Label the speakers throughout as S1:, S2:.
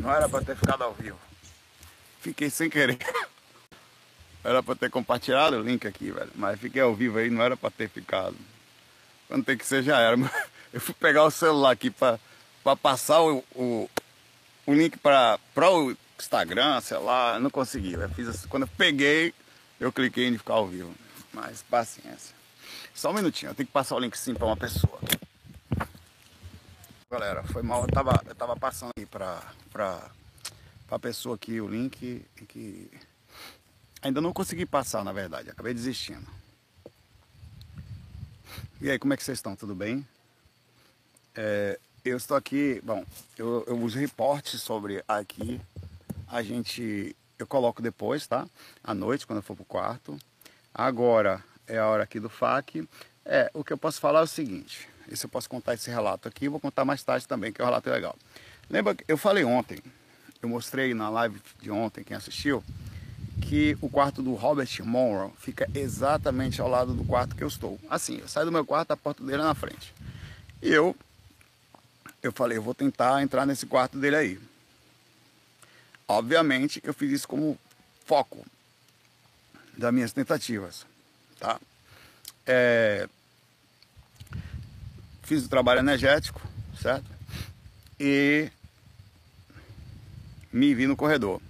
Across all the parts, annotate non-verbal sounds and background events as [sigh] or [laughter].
S1: Não era pra ter ficado ao vivo. Fiquei sem querer. Era pra ter compartilhado o link aqui, velho. Mas fiquei ao vivo aí, não era pra ter ficado. Quando tem que ser, já era. [laughs] Eu fui pegar o celular aqui pra passar o, o, o link pra o Instagram, sei lá, não consegui. Eu fiz assim, quando eu peguei, eu cliquei em ficar ao vivo. Mas paciência. Só um minutinho, eu tenho que passar o link sim pra uma pessoa. Galera, foi mal, eu tava, eu tava passando aí pra, pra, pra pessoa aqui o link que ainda não consegui passar, na verdade, acabei desistindo. E aí, como é que vocês estão? Tudo bem? É, eu estou aqui, bom, eu, eu os reportes sobre aqui, a gente, eu coloco depois, tá? À noite, quando eu for pro quarto. Agora é a hora aqui do FAQ. É, o que eu posso falar é o seguinte, esse eu posso contar esse relato aqui, vou contar mais tarde também, que é um relato legal. Lembra que eu falei ontem, eu mostrei na live de ontem, quem assistiu, que o quarto do Robert Monroe fica exatamente ao lado do quarto que eu estou. Assim, eu saio do meu quarto, a porta dele é na frente. E eu, eu falei, eu vou tentar entrar nesse quarto dele aí. Obviamente, eu fiz isso como foco das minhas tentativas, tá? É, fiz o trabalho energético, certo? E me vi no corredor.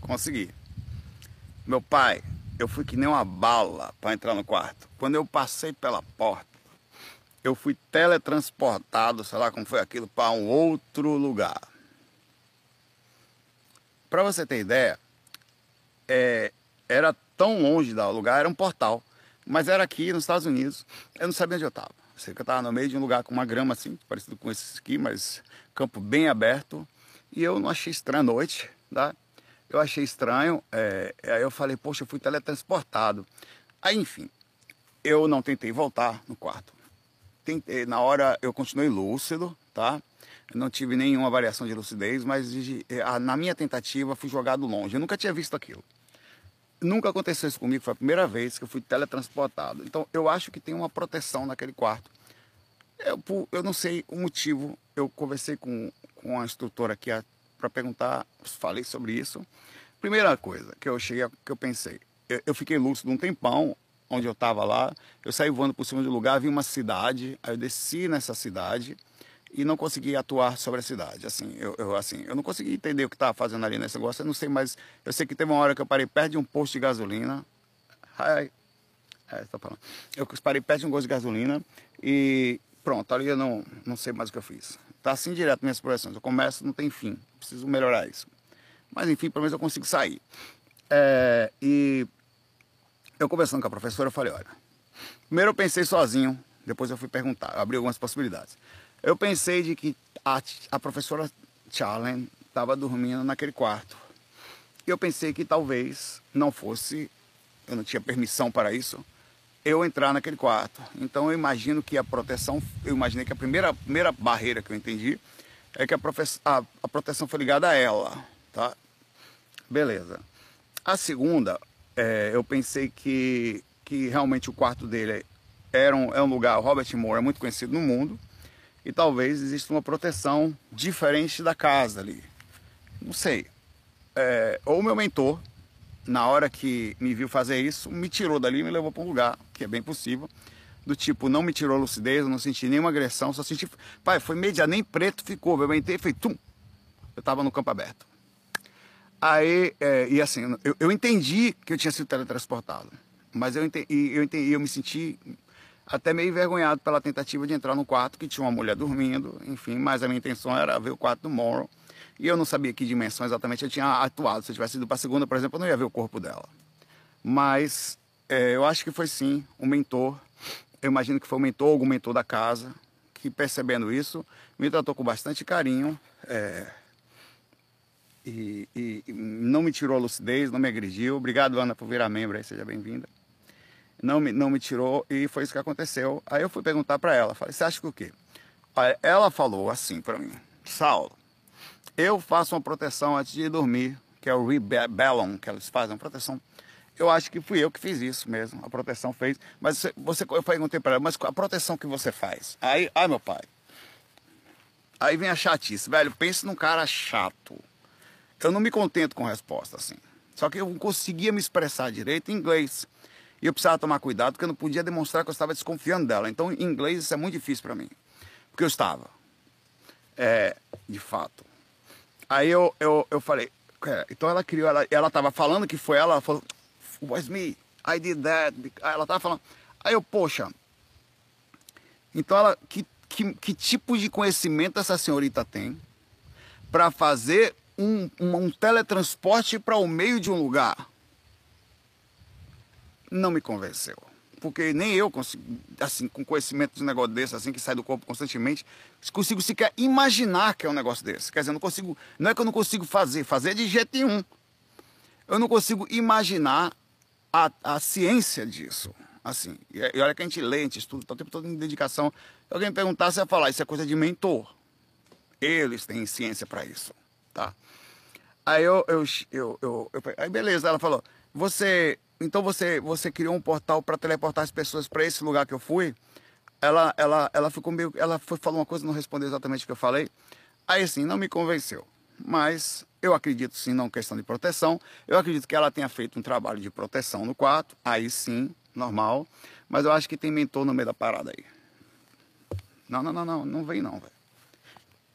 S1: Consegui. Meu pai, eu fui que nem uma bala para entrar no quarto. Quando eu passei pela porta, eu fui teletransportado, sei lá como foi aquilo, para um outro lugar. Para você ter ideia, é, era tão longe do lugar, era um portal, mas era aqui nos Estados Unidos. Eu não sabia onde eu estava. Sei que eu estava no meio de um lugar com uma grama assim, parecido com esse aqui, mas campo bem aberto. E eu não achei estranho à noite, tá? Eu achei estranho, é, aí eu falei, poxa, eu fui teletransportado. Aí, enfim, eu não tentei voltar no quarto. Tentei, na hora eu continuei lúcido, tá? Não tive nenhuma variação de lucidez, mas na minha tentativa fui jogado longe. Eu nunca tinha visto aquilo. Nunca aconteceu isso comigo, foi a primeira vez que eu fui teletransportado. Então eu acho que tem uma proteção naquele quarto. Eu, eu não sei o motivo. Eu conversei com, com a instrutora aqui para perguntar, falei sobre isso. Primeira coisa que eu cheguei, que eu pensei, eu, eu fiquei lúcido um tempão onde eu estava lá. Eu saí voando por cima do lugar, vi uma cidade, aí eu desci nessa cidade e não consegui atuar sobre a cidade. Assim, eu, eu assim, eu não consegui entender o que estava fazendo ali nesse negócio. Eu não sei, mas eu sei que teve uma hora que eu parei perto de um posto de gasolina. Ai, é, tá falando. Eu parei perto de um gosto de gasolina e pronto, ali eu não, não sei mais o que eu fiz. Tá assim direto minhas projeções. Eu começo, não tem fim. Preciso melhorar isso. Mas enfim, pelo menos eu consigo sair. É, e eu conversando com a professora, eu falei, olha, primeiro eu pensei sozinho, depois eu fui perguntar, eu abri algumas possibilidades. Eu pensei de que a, a professora Charlen estava dormindo naquele quarto. Eu pensei que talvez não fosse, eu não tinha permissão para isso, eu entrar naquele quarto. Então eu imagino que a proteção, eu imaginei que a primeira, primeira barreira que eu entendi é que a, a, a proteção foi ligada a ela, tá? Beleza. A segunda, é, eu pensei que, que realmente o quarto dele era um, é um lugar, Robert Moore é muito conhecido no mundo, e talvez exista uma proteção diferente da casa ali. Não sei. É, ou meu mentor, na hora que me viu fazer isso, me tirou dali e me levou para um lugar, que é bem possível. Do tipo, não me tirou lucidez, eu não senti nenhuma agressão, só senti. Pai, foi media, nem preto ficou. Eu entrei e falei, tum! Eu estava no campo aberto. Aí, é, e assim, eu, eu, entendi que eu tinha sido teletransportado. Mas eu entendi, eu, entendi, eu me senti até meio envergonhado pela tentativa de entrar no quarto que tinha uma mulher dormindo, enfim, mas a minha intenção era ver o quarto do Morrow. E eu não sabia que dimensão exatamente eu tinha atuado. Se eu tivesse ido para a segunda, por exemplo, eu não ia ver o corpo dela. Mas é, eu acho que foi sim um mentor. Eu imagino que foi o mentor, algum mentor da casa, que percebendo isso, me tratou com bastante carinho. É, e, e, e, não me tirou a lucidez, não me agrediu. Obrigado, Ana, por virar membro aí, seja bem-vinda. Não me, não me tirou e foi isso que aconteceu. Aí eu fui perguntar para ela, falei, você acha que o quê? Ela falou assim para mim, Saulo, eu faço uma proteção antes de dormir, que é o Rebellon, que eles fazem, uma proteção. Eu acho que fui eu que fiz isso mesmo, a proteção fez. Mas você, você eu perguntei para ela, mas a proteção que você faz? Aí, ai meu pai. Aí vem a chatice, velho, pense num cara chato. eu não me contento com resposta assim. Só que eu não conseguia me expressar direito em inglês. E eu precisava tomar cuidado porque eu não podia demonstrar que eu estava desconfiando dela. Então, em inglês, isso é muito difícil para mim. Porque eu estava. É, de fato. Aí eu, eu, eu falei, então ela criou, ela, ela falando que foi ela, ela falou, was me, I did that. Aí ela tava falando. Aí eu, poxa, então ela, que, que, que tipo de conhecimento essa senhorita tem para fazer um, um, um teletransporte para o meio de um lugar? Não me convenceu porque nem eu consigo, assim, com conhecimento de um negócio desse, assim, que sai do corpo constantemente, consigo sequer imaginar que é um negócio desse. Quer dizer, eu não consigo, não é que eu não consigo fazer, fazer de jeito nenhum. Eu não consigo imaginar a, a ciência disso. Assim, e, olha que a gente lê, a gente estuda, tá o tempo todo em dedicação. Se alguém perguntar, você vai falar, isso é coisa de mentor. Eles têm ciência para isso, tá? Aí eu, eu, eu, eu, eu, aí beleza, ela falou, você então você, você criou um portal para teleportar as pessoas para esse lugar que eu fui. Ela, ela, ela ficou meio, ela foi falou uma coisa, não respondeu exatamente o que eu falei. Aí sim, não me convenceu. Mas eu acredito sim, não questão de proteção. Eu acredito que ela tenha feito um trabalho de proteção no quarto. Aí sim, normal. Mas eu acho que tem mentor no meio da parada aí. Não, não, não, não, não vem não, velho.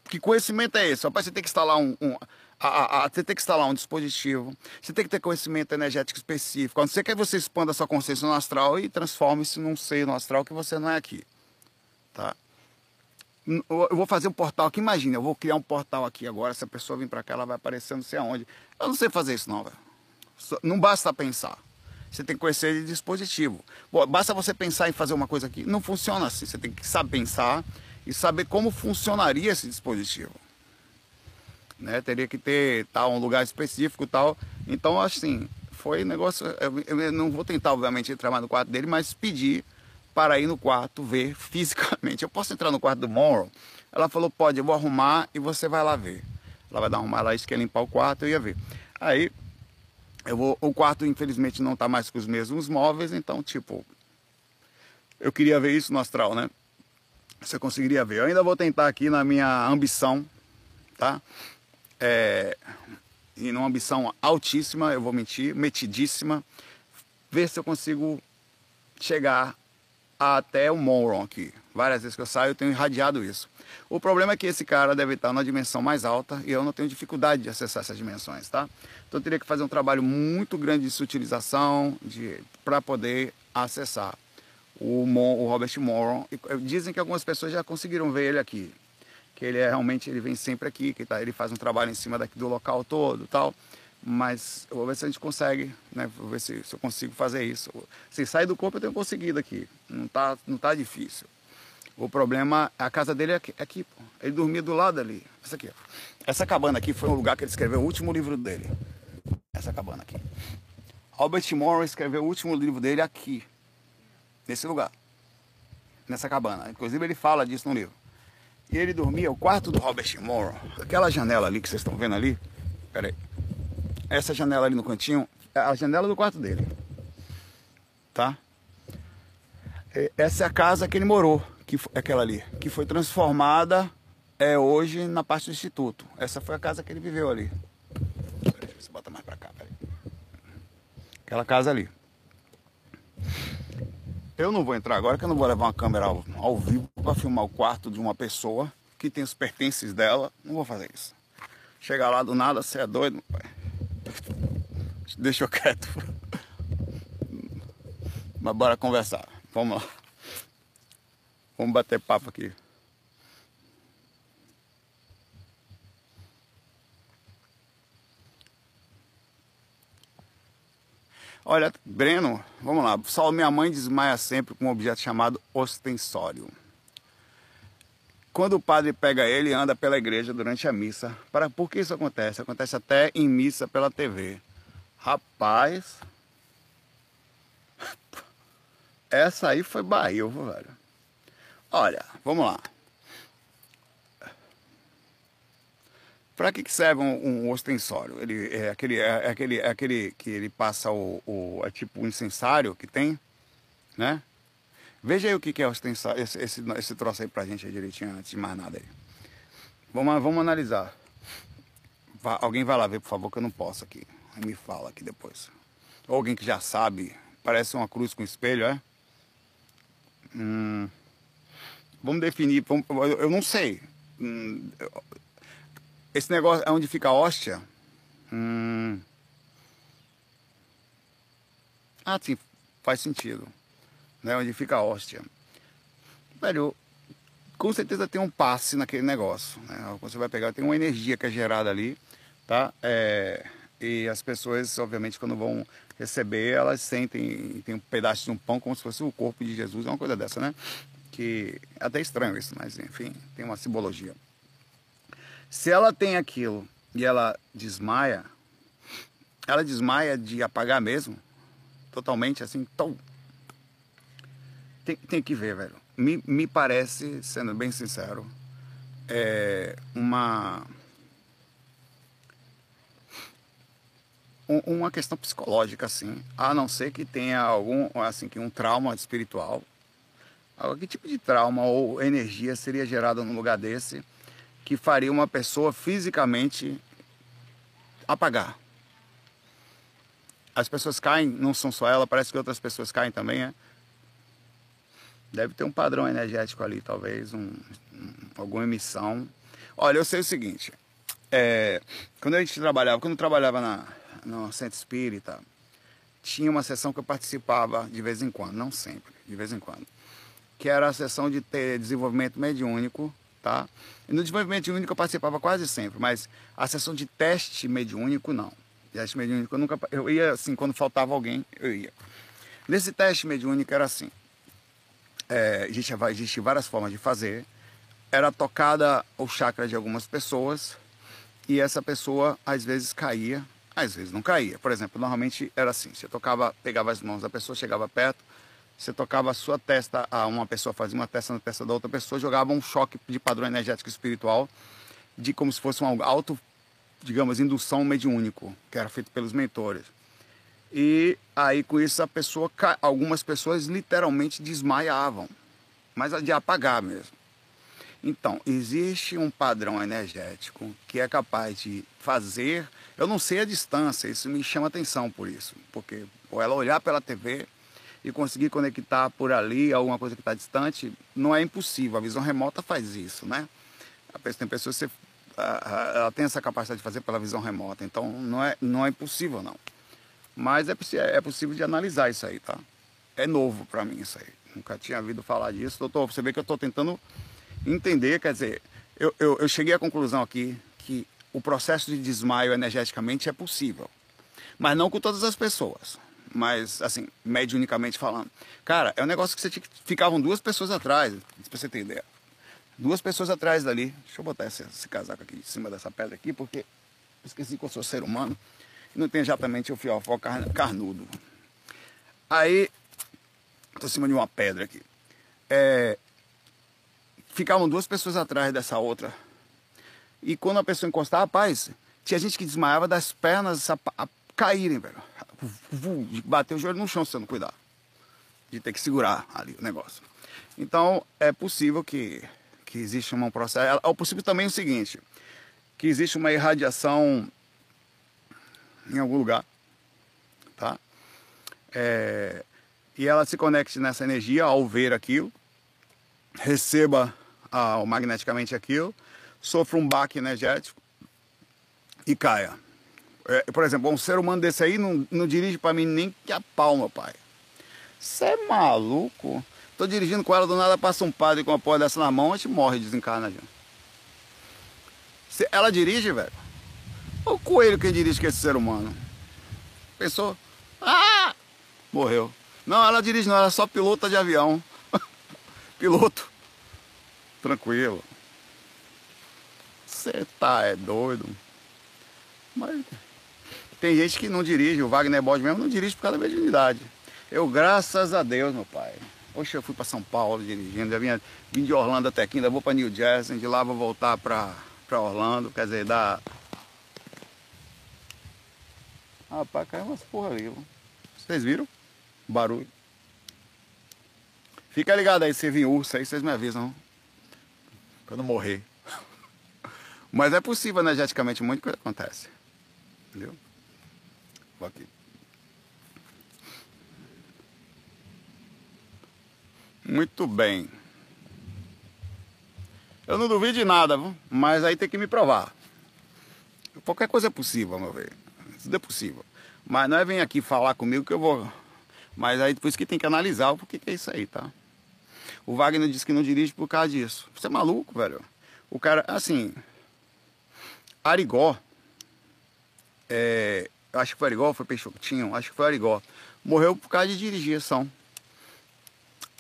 S1: Que conhecimento é esse? Para você ter que instalar um, um a, a, a, você tem que instalar um dispositivo, você tem que ter conhecimento energético específico. Quando você quer você expanda a sua consciência no astral e transforme-se num ser no astral que você não é aqui. Tá? Eu vou fazer um portal aqui, imagina, eu vou criar um portal aqui agora, se a pessoa vir para cá, ela vai aparecer não sei aonde. Eu não sei fazer isso não, velho. Não basta pensar. Você tem que conhecer de dispositivo. Bom, basta você pensar em fazer uma coisa aqui. Não funciona assim. Você tem que saber pensar e saber como funcionaria esse dispositivo né? Teria que ter tal um lugar específico tal. Então assim, foi negócio. Eu, eu não vou tentar obviamente entrar mais no quarto dele, mas pedir para ir no quarto ver [laughs] fisicamente. Eu posso entrar no quarto do Monroe? Ela falou pode, eu vou arrumar e você vai lá ver. Ela vai dar uma arrumar lá, isso quer limpar o quarto, eu ia ver. Aí eu vou, o quarto infelizmente não está mais com os mesmos móveis, então tipo, eu queria ver isso no astral, né? Você conseguiria ver. Eu ainda vou tentar aqui na minha ambição, tá? É, em uma ambição altíssima, eu vou mentir, metidíssima, ver se eu consigo chegar até o Monron aqui. Várias vezes que eu saio, eu tenho irradiado isso. O problema é que esse cara deve estar numa dimensão mais alta e eu não tenho dificuldade de acessar essas dimensões, tá? Então eu teria que fazer um trabalho muito grande de sutilização para poder acessar o, Mon, o Robert Moron. Dizem que algumas pessoas já conseguiram ver ele aqui que ele é realmente ele vem sempre aqui, que tá, ele faz um trabalho em cima daqui do local todo, tal. Mas eu vou ver se a gente consegue, né? Vou ver se, se eu consigo fazer isso. Se sair do corpo eu tenho conseguido aqui. Não tá, não tá difícil. O problema, a casa dele é aqui, é aqui. Ele dormia do lado ali. Essa aqui, ó. Essa cabana aqui foi o lugar que ele escreveu o último livro dele. Essa cabana aqui. Robert Morrow escreveu o último livro dele aqui. Nesse lugar. Nessa cabana. Inclusive ele fala disso no livro. E ele dormia, o quarto do Robert Morrow, aquela janela ali que vocês estão vendo ali, peraí, essa janela ali no cantinho, é a janela do quarto dele, tá? Essa é a casa que ele morou, que foi aquela ali, que foi transformada é, hoje na parte do instituto. Essa foi a casa que ele viveu ali. Peraí, você bota mais pra cá, peraí. Aquela casa ali. Eu não vou entrar agora, que eu não vou levar uma câmera ao, ao vivo para filmar o quarto de uma pessoa que tem os pertences dela. Não vou fazer isso. Chegar lá do nada, você é doido, meu pai. Deixa eu quieto. Mas bora conversar. Vamos lá. Vamos bater papo aqui. Olha, Breno, vamos lá. Só minha mãe desmaia sempre com um objeto chamado ostensório. Quando o padre pega ele, anda pela igreja durante a missa. Para por que isso acontece? Acontece até em missa pela TV. Rapaz, [laughs] essa aí foi Bahia, velho. Olha, vamos lá. Para que, que serve um, um, ostensório? Ele é aquele, é, é, aquele, é aquele que ele passa o, o é tipo um incensário que tem, né? Veja aí o que, que é ostensório, esse, esse, esse troço aí pra gente aí direitinho, antes de mais nada aí. Vamos, vamos analisar. Vá, alguém vai lá ver, por favor, que eu não posso aqui. Me fala aqui depois. Ou alguém que já sabe. Parece uma cruz com espelho, é? Hum, vamos definir. Vamos, eu não sei. Hum, esse negócio é onde fica a hóstia. Hum, ah, sim, faz sentido. Né? Onde fica a hóstia. Velho, com certeza tem um passe naquele negócio. Né? Você vai pegar, tem uma energia que é gerada ali, tá? É, e as pessoas, obviamente, quando vão receber, elas sentem, tem um pedaço de um pão como se fosse o corpo de Jesus, é uma coisa dessa, né? Que é até estranho isso, mas enfim, tem uma simbologia. Se ela tem aquilo e ela desmaia, ela desmaia de apagar mesmo, totalmente assim. Tem, tem que ver, velho me, me parece, sendo bem sincero, é uma uma questão psicológica assim, a não ser que tenha algum assim que um trauma espiritual. Que tipo de trauma ou energia seria gerada num lugar desse que faria uma pessoa fisicamente apagar? As pessoas caem, não são só ela, parece que outras pessoas caem também, é? Deve ter um padrão energético ali, talvez, um, um, alguma emissão. Olha, eu sei o seguinte, é, quando a gente trabalhava, quando eu trabalhava na, no centro espírita, tinha uma sessão que eu participava de vez em quando, não sempre, de vez em quando, que era a sessão de desenvolvimento mediúnico, tá? E no desenvolvimento mediúnico eu participava quase sempre, mas a sessão de teste mediúnico não. Teste mediúnico eu nunca, eu ia assim, quando faltava alguém, eu ia. Nesse teste mediúnico era assim, é, várias formas de fazer. Era tocada o chakra de algumas pessoas e essa pessoa às vezes caía, às vezes não caía. Por exemplo, normalmente era assim: você tocava, pegava as mãos da pessoa, chegava perto, você tocava a sua testa a uma pessoa, fazia uma testa na testa da outra pessoa, jogava um choque de padrão energético espiritual, de como se fosse um auto, digamos, indução mediúnico, que era feito pelos mentores. E aí com isso a pessoa, algumas pessoas literalmente desmaiavam, mas de apagar mesmo. Então, existe um padrão energético que é capaz de fazer, eu não sei a distância, isso me chama atenção por isso, porque ou ela olhar pela TV e conseguir conectar por ali alguma coisa que está distante, não é impossível, a visão remota faz isso, né? Tem pessoas que ela tem essa capacidade de fazer pela visão remota, então não é, não é impossível não. Mas é, é possível de analisar isso aí, tá? É novo para mim isso aí. Nunca tinha ouvido falar disso. Doutor, você vê que eu estou tentando entender, quer dizer, eu, eu, eu cheguei à conclusão aqui que o processo de desmaio energeticamente é possível. Mas não com todas as pessoas. Mas, assim, mediunicamente falando. Cara, é um negócio que você tinha. Ficavam duas pessoas atrás, pra você ter ideia. Duas pessoas atrás dali. Deixa eu botar esse, esse casaco aqui em cima dessa pedra aqui, porque esqueci que eu sou ser humano não tem exatamente o fiofó carnudo. Aí, estou em cima de uma pedra aqui. É, ficavam duas pessoas atrás dessa outra. E quando a pessoa encostava, rapaz, tinha gente que desmaiava das pernas a, a caírem, velho. Bater o joelho no chão se você não cuidar. De ter que segurar ali o negócio. Então, é possível que, que exista um processo. É possível também o seguinte: que existe uma irradiação em algum lugar, tá? É, e ela se conecte nessa energia ao ver aquilo, receba ah, magneticamente aquilo, sofra um baque energético e caia. É, por exemplo, um ser humano desse aí não, não dirige para mim nem que a pau, meu pai. Você é maluco? Tô dirigindo com ela, do nada passa um padre com uma porra dessa na mão, a gente morre, desencarna. Já. Ela dirige, velho. O coelho que dirige que esse ser humano. Pensou? Ah! Morreu. Não, ela dirige não, ela é só pilota de avião. [laughs] Piloto. Tranquilo. Você tá é doido. Mas tem gente que não dirige, o Wagner Bode mesmo não dirige por causa da mediunidade. Eu, graças a Deus, meu pai. Hoje eu fui para São Paulo dirigindo, já vinha, vim de Orlando até aqui, ainda vou para New Jersey, de lá vou voltar para Orlando, quer dizer, dá Rapaz, caiu umas porra ali. Vocês viram? Barulho. Fica ligado aí, se vir urso aí, vocês me avisam. Pra não morrer. [laughs] Mas é possível energeticamente, muita coisa acontece. Entendeu? Aqui. Muito bem. Eu não duvido de nada, mas aí tem que me provar. Qualquer coisa é possível, meu ver. Tudo é possível. Mas não é vir aqui falar comigo que eu vou. Mas aí depois que tem que analisar o porquê que é isso aí, tá? O Wagner disse que não dirige por causa disso. Você é maluco, velho? O cara, assim. Arigó. É, acho que foi Arigó, foi Peixotinho, acho que foi Arigó. Morreu por causa de dirigir ação.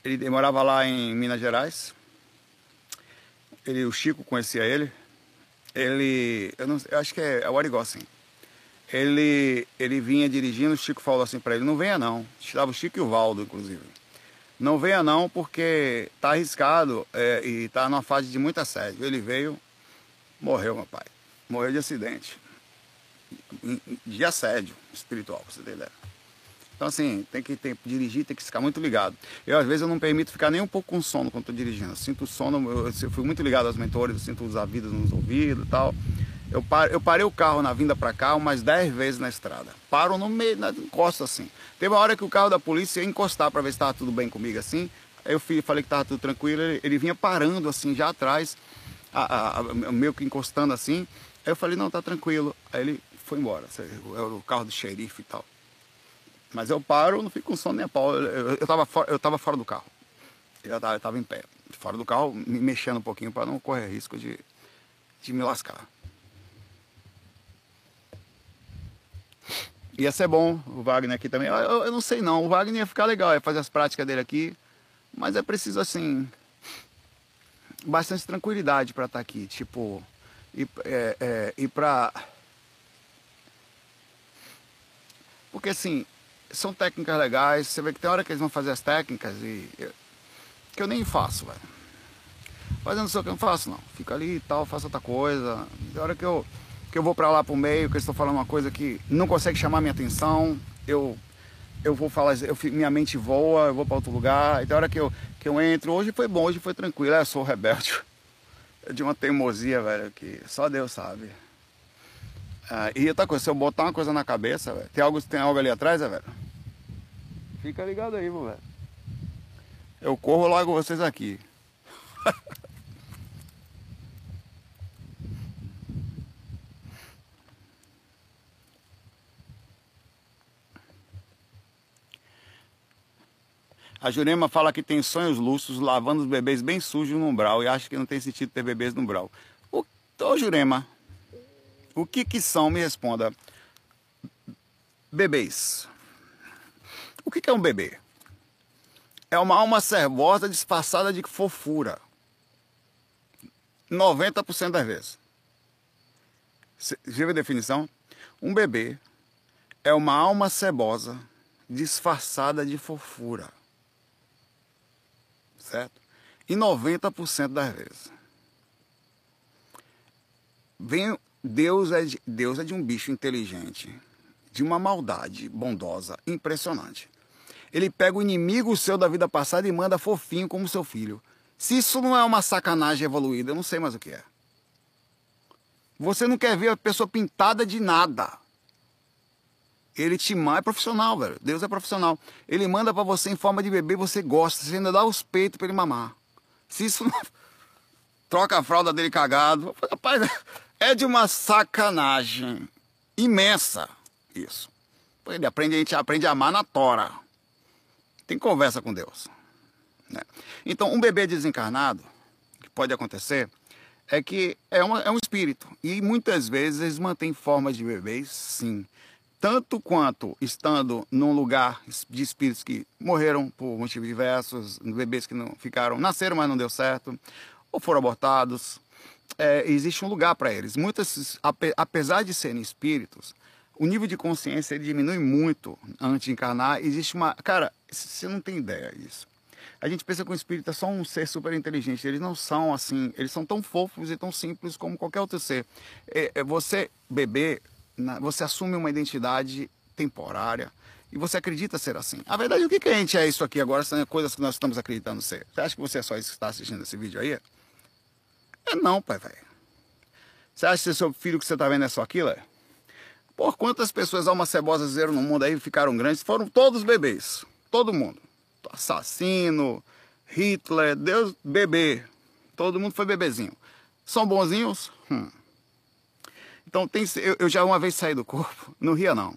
S1: Ele morava lá em Minas Gerais. Ele, o Chico conhecia ele. Ele, eu, não, eu acho que é, é o Arigó, sim. Ele, ele vinha dirigindo, o Chico falou assim para ele, não venha não. Estava o Chico e o Valdo, inclusive. Não venha não, porque tá arriscado é, e tá numa fase de muito assédio. Ele veio, morreu, meu pai. Morreu de acidente. De assédio espiritual, pra você ter ideia. Então assim, tem que ter, dirigir, tem que ficar muito ligado. Eu às vezes eu não permito ficar nem um pouco com sono quando estou dirigindo. Eu sinto sono, eu, eu fui muito ligado aos mentores, eu sinto os avisos nos ouvidos e tal. Eu, par, eu parei o carro na vinda para cá umas 10 vezes na estrada. Paro no meio, na encosta assim. Teve uma hora que o carro da polícia ia encostar para ver se estava tudo bem comigo assim. Eu fui, falei que estava tudo tranquilo, ele, ele, vinha parando assim já atrás, a, a, a, meio que encostando assim. Aí eu falei, não, tá tranquilo. Aí ele foi embora, é o carro do xerife e tal. Mas eu paro, não fico com sono nem a pau. Eu, eu, eu, tava, fora, eu tava fora do carro. Eu tava, eu tava em pé, fora do carro, me mexendo um pouquinho para não correr risco de, de me lascar. Ia ser bom o Wagner aqui também. Eu, eu, eu, não sei não, o Wagner ia ficar legal, ia fazer as práticas dele aqui. Mas é preciso assim. Bastante tranquilidade para estar tá aqui. Tipo, ir, é, é, ir pra. Porque assim, são técnicas legais. Você vê que tem hora que eles vão fazer as técnicas e. que eu nem faço, velho. Fazendo só que eu não faço, não. Fico ali e tal, faço outra coisa. Tem hora que eu, que eu vou para lá pro meio, que eles estão falando uma coisa que não consegue chamar minha atenção, eu eu vou falar, eu, minha mente voa, eu vou para outro lugar. E tem hora que eu, que eu entro, hoje foi bom, hoje foi tranquilo. É, eu sou rebelde. [laughs] É de uma teimosia, velho, que só Deus sabe. Ah, e outra coisa, se eu botar uma coisa na cabeça, velho, tem algo, tem algo ali atrás, velho? Fica ligado aí, velho. Eu corro logo vocês aqui. [laughs] A Jurema fala que tem sonhos lúcidos lavando os bebês bem sujos no umbral e acha que não tem sentido ter bebês no umbral. O, ô Jurema, o que que são? Me responda. Bebês. O que que é um bebê? É uma alma servosa disfarçada de fofura. 90% das vezes. Viu a definição? Um bebê é uma alma cebosa disfarçada de fofura certo? E 90% das vezes. Vem, Deus, é de, Deus é de um bicho inteligente, de uma maldade bondosa, impressionante. Ele pega o inimigo seu da vida passada e manda fofinho como seu filho. Se isso não é uma sacanagem evoluída, eu não sei mais o que é. Você não quer ver a pessoa pintada de nada. Ele te manda, é profissional, velho. Deus é profissional. Ele manda para você em forma de bebê, você gosta, você ainda dá os peitos para ele mamar. Se isso não... [laughs] troca a fralda dele cagado, rapaz, é de uma sacanagem imensa isso. Ele aprende, a gente aprende a amar na tora. Tem conversa com Deus. Né? Então, um bebê desencarnado, que pode acontecer, é que é, uma, é um espírito. E muitas vezes eles mantêm forma de bebês, sim tanto quanto estando num lugar de espíritos que morreram por motivos diversos, bebês que não ficaram, nasceram, mas não deu certo, ou foram abortados, é, existe um lugar para eles. Muitas, apesar de serem espíritos, o nível de consciência diminui muito antes de encarnar. Existe uma. Cara, você não tem ideia disso. A gente pensa que o espírito é só um ser super inteligente. Eles não são assim. Eles são tão fofos e tão simples como qualquer outro ser. É, é você, bebê, você assume uma identidade temporária e você acredita ser assim. A verdade, o que, que a gente é isso aqui agora? São coisas que nós estamos acreditando ser. Você acha que você é só isso que está assistindo esse vídeo aí? É não, pai, velho. Você acha que seu filho que você tá vendo é só aquilo? É? Por quantas pessoas almas cebosas viram no mundo aí ficaram grandes? Foram todos bebês. Todo mundo. Assassino, Hitler, Deus, bebê. Todo mundo foi bebezinho. São bonzinhos? Hum. Então tem, eu, eu, já uma vez saí do corpo, [laughs] não ria não.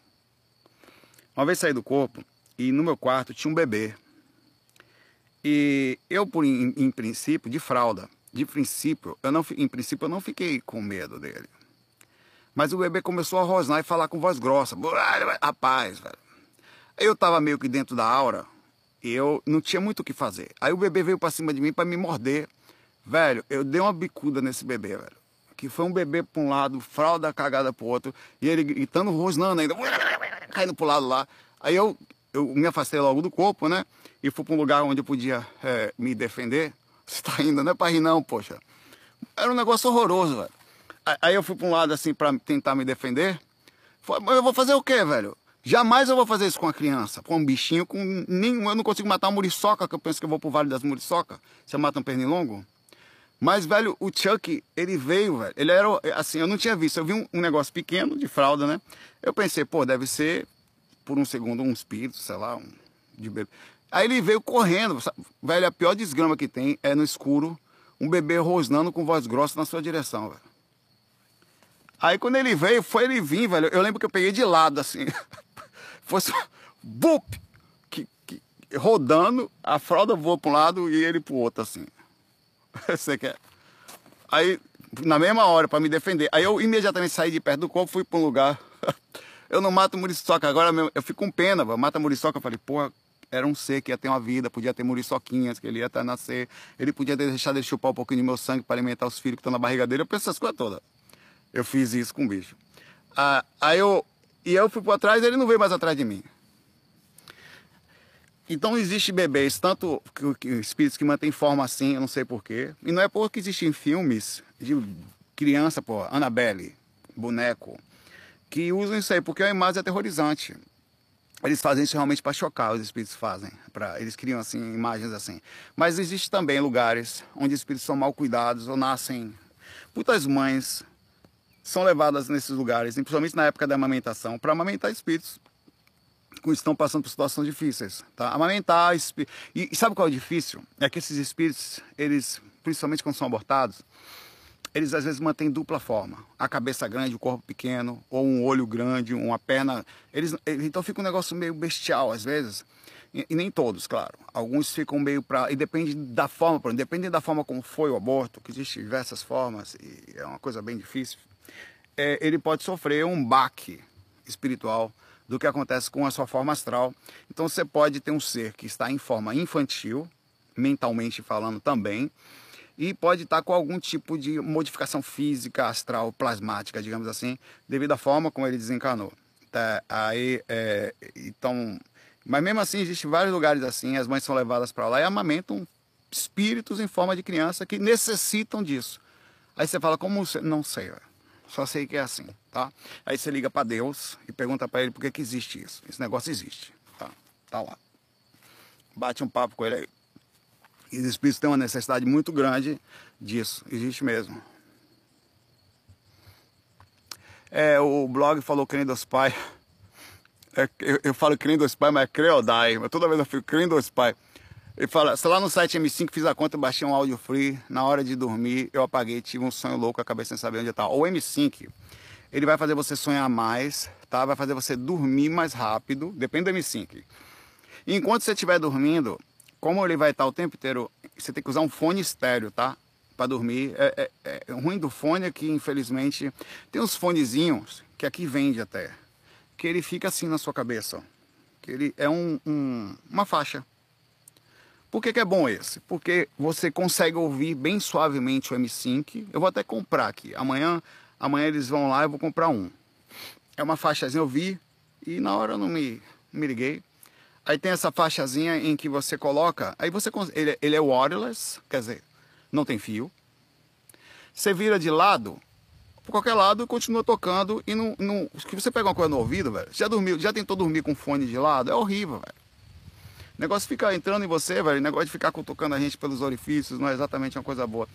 S1: Uma vez saí do corpo e no meu quarto tinha um bebê. E eu, por em, em princípio, de fralda, de princípio, eu não, em princípio eu não fiquei com medo dele. Mas o bebê começou a rosnar e falar com voz grossa. Rapaz, velho. Eu tava meio que dentro da aura e eu não tinha muito o que fazer. Aí o bebê veio para cima de mim para me morder. Velho, eu dei uma bicuda nesse bebê, velho. Que foi um bebê para um lado, fralda cagada pro outro, e ele gritando, rosnando ainda, caindo pro lado lá. Aí eu, eu me afastei logo do corpo, né? E fui para um lugar onde eu podia é, me defender. Você tá indo, não é pra rir não, poxa. Era um negócio horroroso, velho. Aí eu fui para um lado assim para tentar me defender. Mas eu vou fazer o quê, velho? Jamais eu vou fazer isso com a criança, com um bichinho, com nenhum. Eu não consigo matar uma muriçoca, que eu penso que eu vou pro Vale das Muriçocas. Você mata um pernilongo? Mas, velho, o Chuck, ele veio, velho. Ele era assim, eu não tinha visto. Eu vi um, um, negócio pequeno de fralda, né? Eu pensei, pô, deve ser por um segundo um espírito, sei lá, um de bebê. Aí ele veio correndo, velho. A pior desgrama que tem é no escuro, um bebê rosnando com voz grossa na sua direção, velho. Aí quando ele veio, foi ele vir, velho. Eu lembro que eu peguei de lado, assim. [laughs] Fosse bup, que, que, rodando, a fralda voou para um lado e ele para o outro, assim. [laughs] Você quer? Aí, na mesma hora, para me defender. Aí eu imediatamente saí de perto do corpo, fui para um lugar. [laughs] eu não mato muriçoca, agora mesmo, eu fico com pena, mata muriçoca. Eu falei, pô, era um ser que ia ter uma vida, podia ter muriçoquinhas, que ele ia até nascer. Ele podia deixar de chupar um pouquinho do meu sangue para alimentar os filhos que estão na barriga dele. Eu penso essas coisas todas. Eu fiz isso com o bicho. Ah, aí eu. E eu fui para trás ele não veio mais atrás de mim. Então existe bebês, tanto que, que, espíritos que mantêm forma assim, eu não sei porquê. E não é porque existem filmes de criança, pô, Annabelle, boneco, que usam isso aí, porque a imagem é aterrorizante. Eles fazem isso realmente para chocar, os espíritos fazem. Eles criam assim imagens assim. Mas existe também lugares onde espíritos são mal cuidados ou nascem. Muitas mães são levadas nesses lugares, principalmente na época da amamentação, para amamentar espíritos que estão passando por situações difíceis, tá? Amamentar e, e sabe qual é o difícil? É que esses espíritos, eles, principalmente quando são abortados, eles às vezes mantêm dupla forma, a cabeça grande, o corpo pequeno, ou um olho grande, uma perna, eles então fica um negócio meio bestial às vezes. E, e nem todos, claro. Alguns ficam meio para e depende da forma, depende da forma como foi o aborto, que existe diversas formas e é uma coisa bem difícil. É, ele pode sofrer um baque espiritual do que acontece com a sua forma astral. Então você pode ter um ser que está em forma infantil, mentalmente falando também, e pode estar com algum tipo de modificação física, astral, plasmática, digamos assim, devido à forma como ele desencarnou. Tá, aí, é, então, mas mesmo assim, existem vários lugares assim, as mães são levadas para lá e amamentam espíritos em forma de criança que necessitam disso. Aí você fala, como você? Não sei, só sei que é assim tá? Aí você liga para Deus e pergunta para ele por que, que existe isso. Esse negócio existe, tá? Tá lá. Bate um papo com ele aí. Os espíritos têm uma necessidade muito grande disso, existe mesmo. É, o blog falou crendo dos pai. É, eu, eu, falo crendo dos pai, mas é creodai. Mas toda vez eu fico crendo dos pai. Ele fala, lá no site M5, fiz a conta, baixei um áudio free. Na hora de dormir, eu apaguei, tive um sonho louco, acabei sem saber onde estava. Ou M5, ele vai fazer você sonhar mais, tá? Vai fazer você dormir mais rápido, depende do M5. E enquanto você estiver dormindo, como ele vai estar o tempo inteiro, você tem que usar um fone estéreo, tá? Para dormir. É, é, é, ruim do fone é que, infelizmente, tem uns fonezinhos que aqui vende até, que ele fica assim na sua cabeça, ó. Que ele é um, um, uma faixa. Por que, que, é bom esse? Porque você consegue ouvir bem suavemente o M5. Eu vou até comprar aqui. Amanhã Amanhã eles vão lá eu vou comprar um. É uma faixazinha, eu vi e na hora eu não me, me liguei. Aí tem essa faixazinha em que você coloca, aí você ele, ele é wireless, quer dizer, não tem fio. Você vira de lado, por qualquer lado, e continua tocando e não, não que você pega uma coisa no ouvido, velho. Já dormiu, já tentou dormir com fone de lado? É horrível, velho. O negócio fica entrando em você, velho. O negócio de ficar cutucando a gente pelos orifícios não é exatamente uma coisa boa.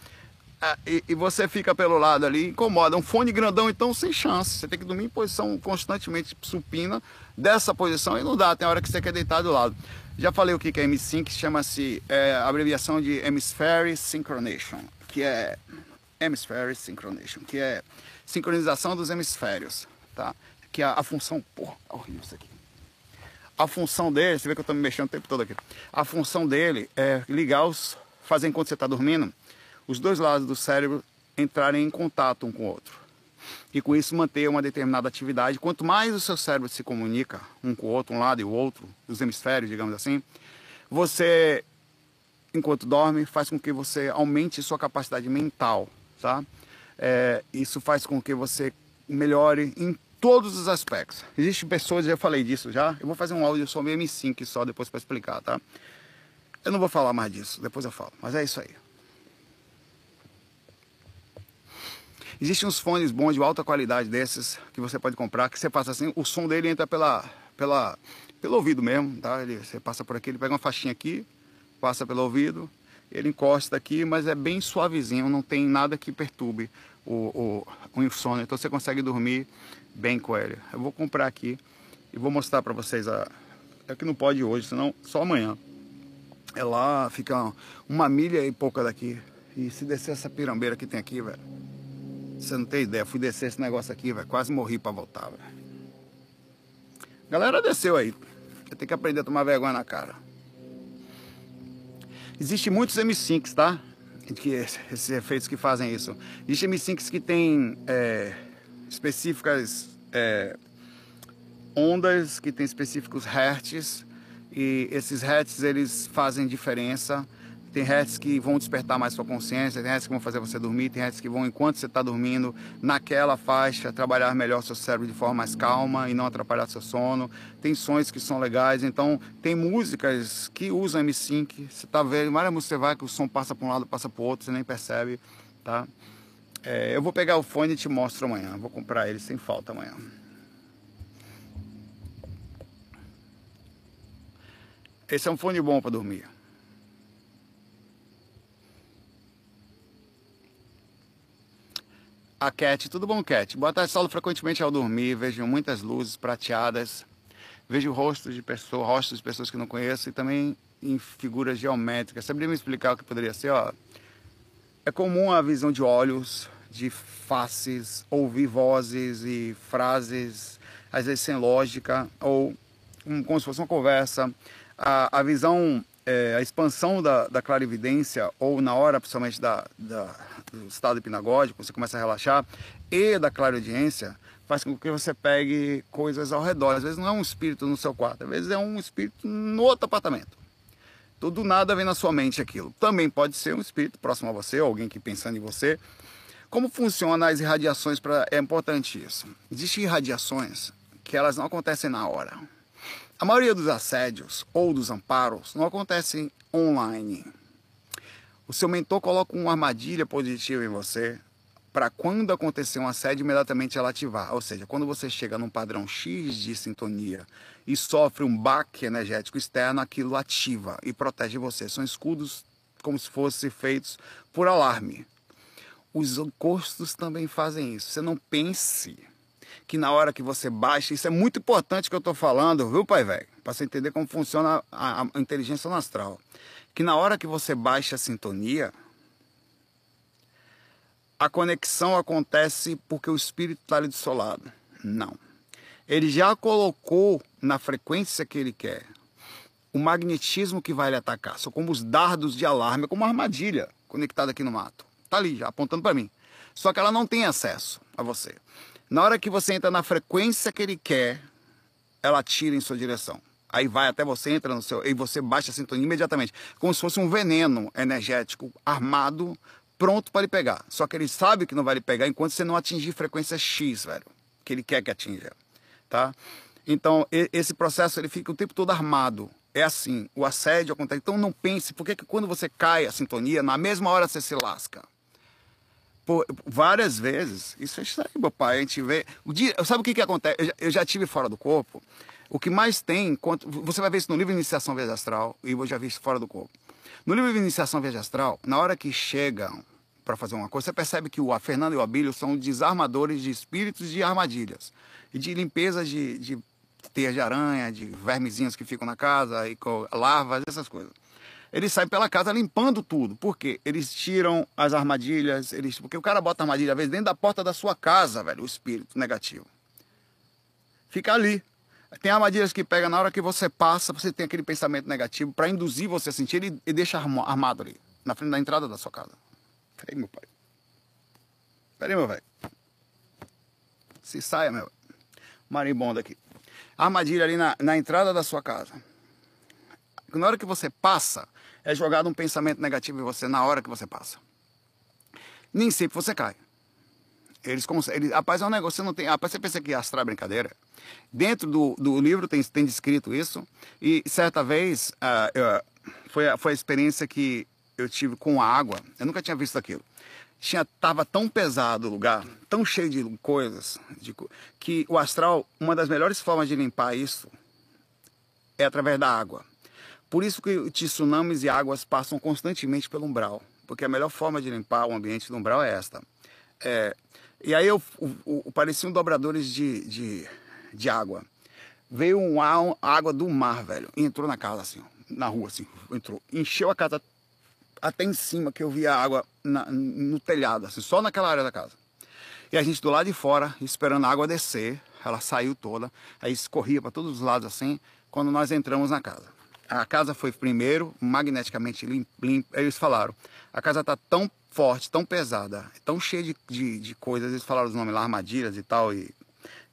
S1: Ah, e, e, você fica pelo lado ali, incomoda. Um fone grandão, então, sem chance. Você tem que dormir em posição constantemente supina, dessa posição, e não dá, tem hora que você quer deitar do lado. Já falei o que é M-Sync, chama-se é, abreviação de Hemisphere Synchronization, que é Hemisphere Synchronization, que é sincronização dos hemisférios, tá? Que é a, função, porra, tá horrível isso aqui. A função dele, você vê que eu estou me mexendo o tempo todo aqui. A função dele é ligar os, fazer enquanto você está dormindo, os dois lados do cérebro entrarem em contato um com o outro. E com isso manter uma determinada atividade. Quanto mais o seu cérebro se comunica um com o outro, um lado e o outro, os hemisférios, digamos assim, você, enquanto dorme, faz com que você aumente sua capacidade mental, tá? É, isso faz com que você melhore em todos os aspectos. Existem pessoas, já falei disso já, eu vou fazer um áudio sobre M5 só depois para explicar, tá? Eu não vou falar mais disso, depois eu falo, mas é isso aí. Existem uns fones bons de alta qualidade desses que você pode comprar, que você passa assim, o som dele entra pela, pela, pelo ouvido mesmo, tá? Ele, você passa por aqui, ele pega uma faixinha aqui, passa pelo ouvido, ele encosta aqui, mas é bem suavezinho, não tem nada que perturbe o, o, o insônia, então você consegue dormir bem com ele. Eu vou comprar aqui e vou mostrar para vocês a... É que não pode hoje, senão só amanhã. É lá, fica uma milha e pouca daqui. E se descer essa pirambeira que tem aqui, velho, você não tem ideia, fui descer esse negócio aqui, velho. Quase morri pra voltar. Galera desceu aí. Tenho que aprender a tomar vergonha na cara. Existem muitos M5s, tá? Que, esses efeitos que fazem isso. Existem M5s que tem é, específicas é, ondas, que tem específicos hertz. E esses hertz, eles fazem diferença tem hertz que vão despertar mais sua consciência, tem hertz que vão fazer você dormir, tem hertz que vão, enquanto você está dormindo, naquela faixa, trabalhar melhor seu cérebro de forma mais calma e não atrapalhar seu sono. Tem sons que são legais, então tem músicas que usam M5. Você está vendo, várias músicas você vai que o som passa para um lado, passa para o outro, você nem percebe, tá? É, eu vou pegar o fone e te mostro amanhã. Vou comprar ele sem falta amanhã. Esse é um fone bom para dormir. A Cat, tudo bom, Cat? Boa tarde, solo frequentemente ao dormir, vejo muitas luzes prateadas, vejo rostos de pessoas, rostos de pessoas que não conheço e também em figuras geométricas. Saberia me explicar o que poderia ser? Ó, é comum a visão de olhos, de faces, ouvir vozes e frases, às vezes sem lógica, ou como se fosse uma conversa. A, a visão, é, a expansão da, da clarividência, ou na hora, principalmente da, da do estado hipnagógico, você começa a relaxar, e da clareaudiência, faz com que você pegue coisas ao redor. Às vezes não é um espírito no seu quarto, às vezes é um espírito no outro apartamento. Tudo nada vem na sua mente aquilo. Também pode ser um espírito próximo a você, alguém que pensando em você. Como funcionam as irradiações? Pra... É importante isso. Existem irradiações que elas não acontecem na hora. A maioria dos assédios ou dos amparos não acontecem online. O seu mentor coloca uma armadilha positiva em você para quando acontecer um assédio, imediatamente ela ativar. Ou seja, quando você chega num padrão X de sintonia e sofre um baque energético externo, aquilo ativa e protege você. São escudos como se fossem feitos por alarme. Os encostos também fazem isso. Você não pense que na hora que você baixa, isso é muito importante que eu estou falando, viu, pai velho? Para você entender como funciona a, a inteligência no astral que na hora que você baixa a sintonia, a conexão acontece porque o espírito está ali do seu lado. Não. Ele já colocou na frequência que ele quer o magnetismo que vai lhe atacar. São como os dardos de alarme, como uma armadilha conectada aqui no mato. Está ali já, apontando para mim. Só que ela não tem acesso a você. Na hora que você entra na frequência que ele quer, ela tira em sua direção. Aí vai até você, entra no seu. E você baixa a sintonia imediatamente. Como se fosse um veneno energético armado, pronto para lhe pegar. Só que ele sabe que não vai lhe pegar enquanto você não atingir frequência X, velho. Que ele quer que atinja. Tá? Então, esse processo ele fica o tempo todo armado. É assim, o assédio acontece. Então não pense, por que quando você cai a sintonia, na mesma hora você se lasca? Por, várias vezes, isso é aí, meu pai, a gente vê. Dia, sabe o que, que acontece? Eu já, eu já tive fora do corpo. O que mais tem, você vai ver isso no livro Iniciação Viagem Astral, e eu já vi isso fora do corpo. No livro Iniciação Viagem Astral, na hora que chegam para fazer uma coisa, você percebe que o a Fernando e o Abílio são desarmadores de espíritos de armadilhas e de limpeza de, de teias de aranha, de vermezinhos que ficam na casa, e larvas, essas coisas. Eles saem pela casa limpando tudo. Por quê? Eles tiram as armadilhas, eles, porque o cara bota armadilha às vezes dentro da porta da sua casa, velho, o espírito negativo. Fica ali. Tem armadilhas que pega na hora que você passa, você tem aquele pensamento negativo para induzir você a sentir e, e deixa armado ali, na frente da entrada da sua casa. Peraí, meu pai. Peraí, meu velho. Se saia, meu. Marimbondo aqui. Armadilha ali na, na entrada da sua casa. Na hora que você passa, é jogado um pensamento negativo em você na hora que você passa. Nem sempre você cai. Eles conseguem. Rapaz, é um negócio, você não tem. Rapaz, você pensa que astral é brincadeira? Dentro do, do livro tem, tem descrito isso. E certa vez, eu, foi, a, foi a experiência que eu tive com a água. Eu nunca tinha visto aquilo. Tinha, tava tão pesado o lugar, tão cheio de coisas, de, que o astral, uma das melhores formas de limpar isso é através da água. Por isso que tsunamis e águas passam constantemente pelo umbral, porque a melhor forma de limpar o ambiente do umbral é esta. É, e aí eu, pareciam dobradores de, de, de água. Veio um, um, água do mar, velho, e entrou na casa assim, na rua assim, entrou, encheu a casa até em cima que eu via água na, no telhado, assim, só naquela área da casa. E a gente do lado de fora, esperando a água descer, ela saiu toda, aí escorria para todos os lados assim, quando nós entramos na casa. A casa foi primeiro magneticamente limpa. Eles falaram, a casa está tão forte, tão pesada, tão cheia de, de, de, coisas, eles falaram os nomes lá, armadilhas e tal, e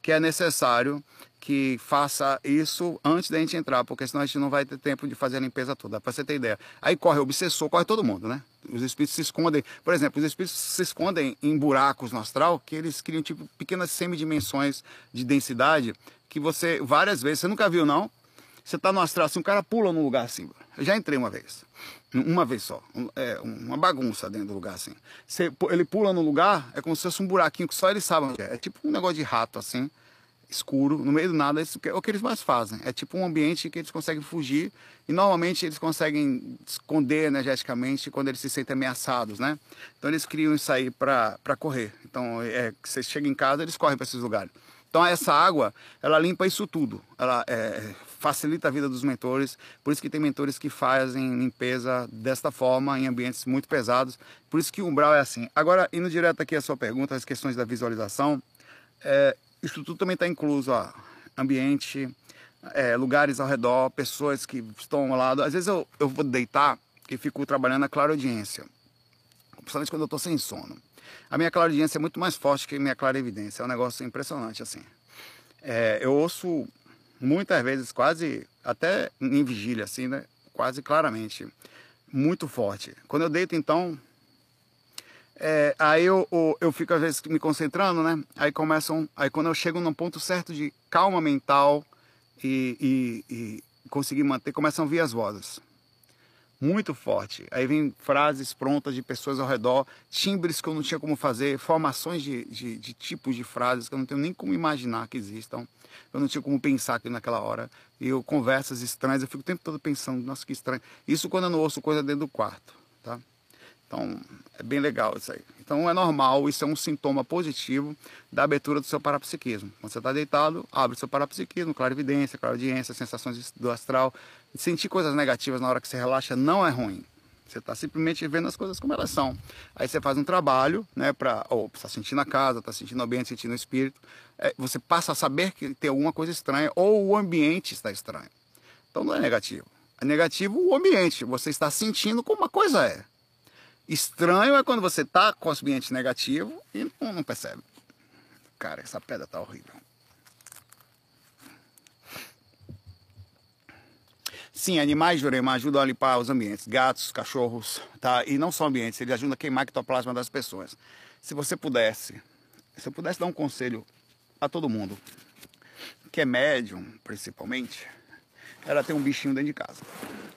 S1: que é necessário que faça isso antes da gente entrar, porque senão a gente não vai ter tempo de fazer a limpeza toda, para você ter ideia. Aí corre o obsessor, corre todo mundo, né? Os espíritos se escondem, por exemplo, os espíritos se escondem em buracos no astral, que eles criam tipo pequenas semidimensões de densidade, que você, várias vezes, você nunca viu não? Você está no astral assim, um cara pula num lugar assim. Eu já entrei uma vez. Uma vez só. É uma bagunça dentro do lugar assim. Você, ele pula no lugar, é como se fosse um buraquinho que só ele sabe onde é. É tipo um negócio de rato assim, escuro, no meio do nada. Isso é o que eles mais fazem. É tipo um ambiente que eles conseguem fugir. E normalmente eles conseguem esconder energeticamente quando eles se sentem ameaçados, né? Então eles criam isso aí para correr. Então é, você chega em casa, eles correm para esses lugares. Então essa água, ela limpa isso tudo. Ela é, facilita a vida dos mentores. Por isso que tem mentores que fazem limpeza desta forma em ambientes muito pesados. Por isso que o umbral é assim. Agora, indo direto aqui à sua pergunta, as questões da visualização, é, isso tudo também está incluso, ó, ambiente, é, lugares ao redor, pessoas que estão ao lado. Às vezes eu, eu vou deitar e fico trabalhando na clara audiência, principalmente quando eu estou sem sono. A minha clara audiência é muito mais forte que a minha clara evidência. É um negócio impressionante, assim. É, eu ouço muitas vezes, quase, até em vigília, assim, né? Quase claramente. Muito forte. Quando eu deito, então, é, aí eu, eu, eu, fico às vezes me concentrando, né? Aí começam. Aí quando eu chego num ponto certo de calma mental e, e, e conseguir manter, começam a vir as vozes muito forte. Aí vem frases prontas de pessoas ao redor, timbres que eu não tinha como fazer, formações de, de, de, tipos de frases que eu não tenho nem como imaginar que existam. Eu não tinha como pensar aqui naquela hora. E eu conversas estranhas, eu fico o tempo todo pensando, nossa, que estranho. Isso quando eu não ouço coisa dentro do quarto, tá? Então, é bem legal isso aí. Então, é normal, isso é um sintoma positivo da abertura do seu parapsiquismo. Quando você está deitado, abre o seu parapsiquismo, clarividência, clariaudiência, sensações do astral. Sentir coisas negativas na hora que você relaxa não é ruim. Você está simplesmente vendo as coisas como elas são. Aí você faz um trabalho, né, para ou está sentindo a casa, está sentindo o ambiente, sentindo o espírito. É, você passa a saber que tem alguma coisa estranha ou o ambiente está estranho. Então não é negativo. É negativo o ambiente. Você está sentindo como uma coisa é. Estranho é quando você está com o ambiente negativo e não, não percebe. Cara, essa pedra tá horrível. Sim, animais de Jurema ajudam a limpar os ambientes, gatos, cachorros, tá? E não só ambientes, eles ajudam a queimar a ectoplasma das pessoas. Se você pudesse, se eu pudesse dar um conselho a todo mundo, que é médium, principalmente, era ter um bichinho dentro de casa.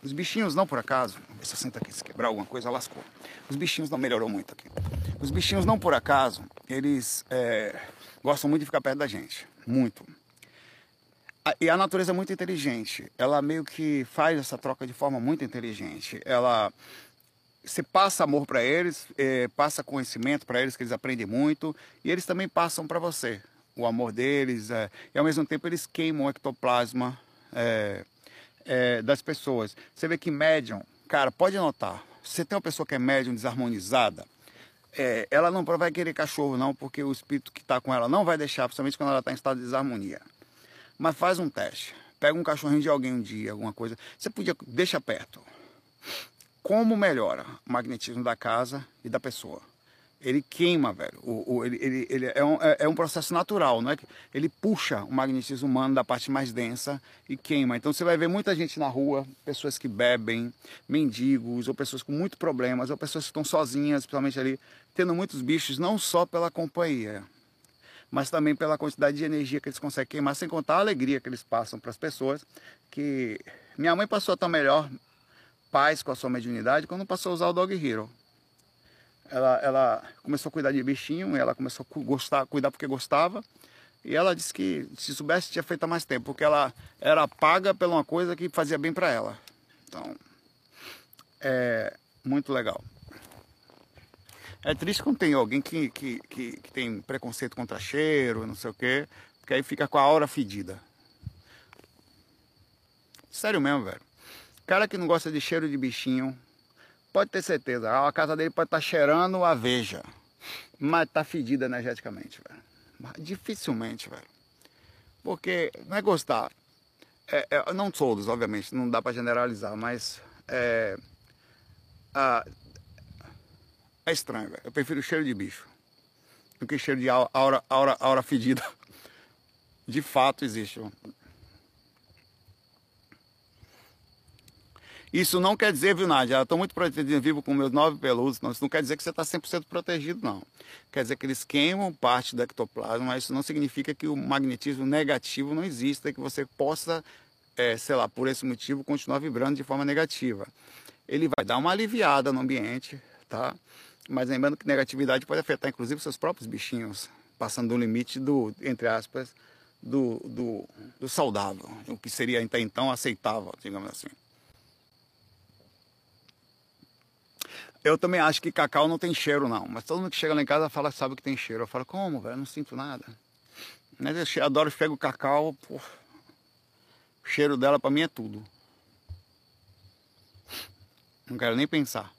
S1: Os bichinhos não por acaso, você senta aqui, se quebrar alguma coisa, lascou. Os bichinhos não melhorou muito aqui. Os bichinhos não por acaso, eles é, gostam muito de ficar perto da gente, muito. E a natureza é muito inteligente. Ela meio que faz essa troca de forma muito inteligente. Ela você passa amor para eles, é, passa conhecimento para eles, que eles aprendem muito, e eles também passam para você o amor deles, é, e ao mesmo tempo eles queimam o ectoplasma é, é, das pessoas. Você vê que médium, cara, pode notar, se tem uma pessoa que é médium desarmonizada, é, ela não vai querer cachorro não, porque o espírito que está com ela não vai deixar, principalmente quando ela está em estado de desarmonia. Mas faz um teste. Pega um cachorrinho de alguém um dia, alguma coisa. Você podia, deixa perto. Como melhora o magnetismo da casa e da pessoa? Ele queima, velho. O, o ele, ele, ele é, um, é, é, um processo natural, não é? Ele puxa o magnetismo humano da parte mais densa e queima. Então você vai ver muita gente na rua, pessoas que bebem, mendigos, ou pessoas com muitos problemas, ou pessoas que estão sozinhas, principalmente ali, tendo muitos bichos, não só pela companhia, mas também pela quantidade de energia que eles conseguem queimar, sem contar a alegria que eles passam para as pessoas. Que minha mãe passou a estar melhor paz com a sua mediunidade quando passou a usar o Dog Hero. Ela, ela começou a cuidar de bichinho, ela começou a gostar, cuidar porque gostava. E ela disse que se soubesse tinha feito há mais tempo, porque ela era paga por uma coisa que fazia bem para ela. Então, é muito legal. É triste quando tem alguém que, que, que, que tem preconceito contra cheiro, não sei o quê, porque aí fica com a aura fedida. Sério mesmo, velho. Cara que não gosta de cheiro de bichinho, pode ter certeza, a casa dele pode estar tá cheirando a veja, mas tá fedida energeticamente, velho. Dificilmente, velho. Porque não é gostar. É, é, não todos, obviamente, não dá para generalizar, mas é, a, é estranho. Eu prefiro cheiro de bicho do que cheiro de aura, aura, aura fedida. [laughs] De fato existe. Isso não quer dizer, viu, Nádia? Eu estou muito protegido vivo com meus nove peludos. Não, isso não quer dizer que você está 100% protegido, não. Quer dizer que eles queimam parte do ectoplasma, mas isso não significa que o magnetismo negativo não exista e que você possa, é, sei lá, por esse motivo, continuar vibrando de forma negativa. Ele vai dar uma aliviada no ambiente, tá? Mas lembrando que negatividade pode afetar inclusive seus próprios bichinhos, passando do limite do, entre aspas, do, do, do saudável, o que seria até então aceitável, digamos assim. Eu também acho que cacau não tem cheiro, não. Mas todo mundo que chega lá em casa fala sabe que tem cheiro. Eu falo, como, velho? Eu não sinto nada. Mas eu adoro pegar o cacau, pô. O cheiro dela para mim é tudo. Não quero nem pensar.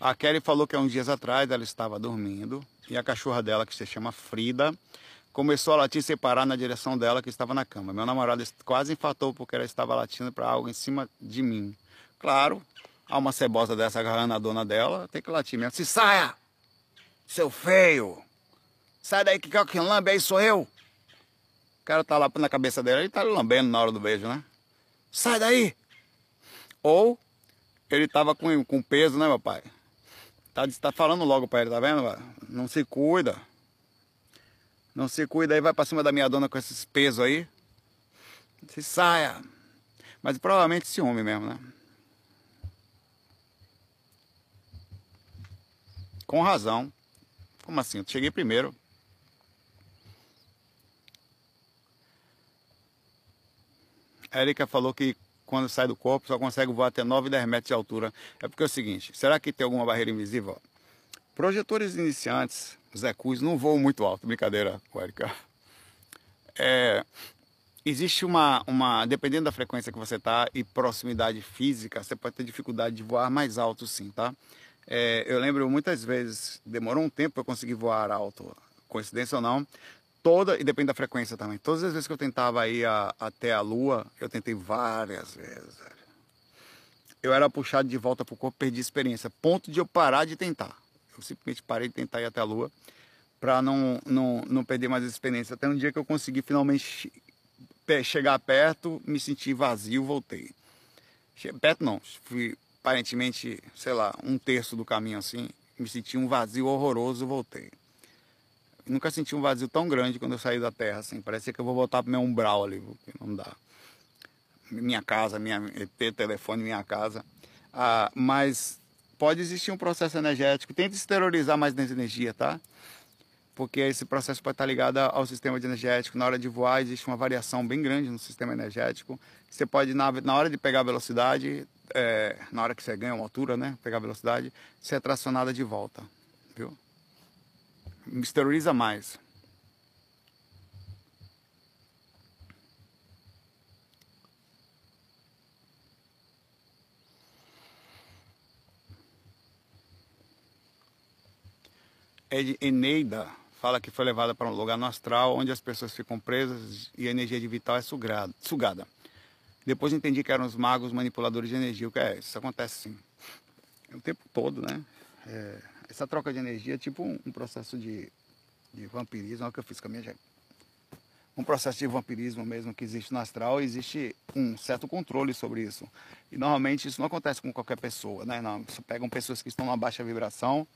S1: A Kelly falou que há uns dias atrás ela estava dormindo e a cachorra dela, que se chama Frida, começou a latir separar na direção dela que estava na cama. Meu namorado quase infartou porque ela estava latindo para algo em cima de mim. Claro, há uma cebosa dessa agarrando a dona dela, tem que latir mesmo. Se saia, seu feio! Sai daí que quem lambe aí sou eu! O cara tá lá na cabeça dela e tá lambendo na hora do beijo, né? Sai daí! Ou ele tava com, com peso, né, meu pai? Tá, tá falando logo para ele, tá vendo? Não se cuida. Não se cuida aí, vai para cima da minha dona com esses pesos aí. Se saia. Mas provavelmente ciúme mesmo, né? Com razão. Como assim? Eu cheguei primeiro. A Erika falou que quando sai do corpo, só consegue voar até 9, 10 metros de altura. É porque é o seguinte, será que tem alguma barreira invisível? Projetores iniciantes, os ECUs, não voam muito alto, brincadeira, Erika. É, existe uma, uma, dependendo da frequência que você está e proximidade física, você pode ter dificuldade de voar mais alto sim, tá? É, eu lembro muitas vezes, demorou um tempo para conseguir voar alto, coincidência ou não, toda, e depende da frequência também, todas as vezes que eu tentava ir a, até a lua, eu tentei várias vezes. Eu era puxado de volta para o corpo, perdi experiência, ponto de eu parar de tentar. Eu simplesmente parei de tentar ir até a lua para não, não, não perder mais experiência. Até um dia que eu consegui finalmente chegar perto, me senti vazio, voltei. Perto não, fui aparentemente, sei lá, um terço do caminho assim, me senti um vazio horroroso, voltei nunca senti um vazio tão grande quando eu saí da terra, assim. Parecia que eu vou voltar pro meu umbral ali, porque não dá. Minha casa, minha, ter telefone, minha casa. Ah, mas pode existir um processo energético. Tente exteriorizar mais nessa energia, tá? porque esse processo pode estar ligado ao sistema energético. Na hora de voar, existe uma variação bem grande no sistema energético. Você pode, na, na hora de pegar velocidade, é, na hora que você ganha uma altura, né, pegar velocidade, ser tracionada de volta, viu? Misterioriza mais. Eneida fala que foi levada para um lugar no astral onde as pessoas ficam presas e a energia de vital é sugada. Depois entendi que eram os magos manipuladores de energia. O que é? Isso acontece sim. O tempo todo, né? É, essa troca de energia é tipo um, um processo de, de vampirismo. Olha o que eu fiz com a minha gente. Um processo de vampirismo mesmo que existe no astral. Existe um certo controle sobre isso. E normalmente isso não acontece com qualquer pessoa, né? Não, você pegam pessoas que estão numa baixa vibração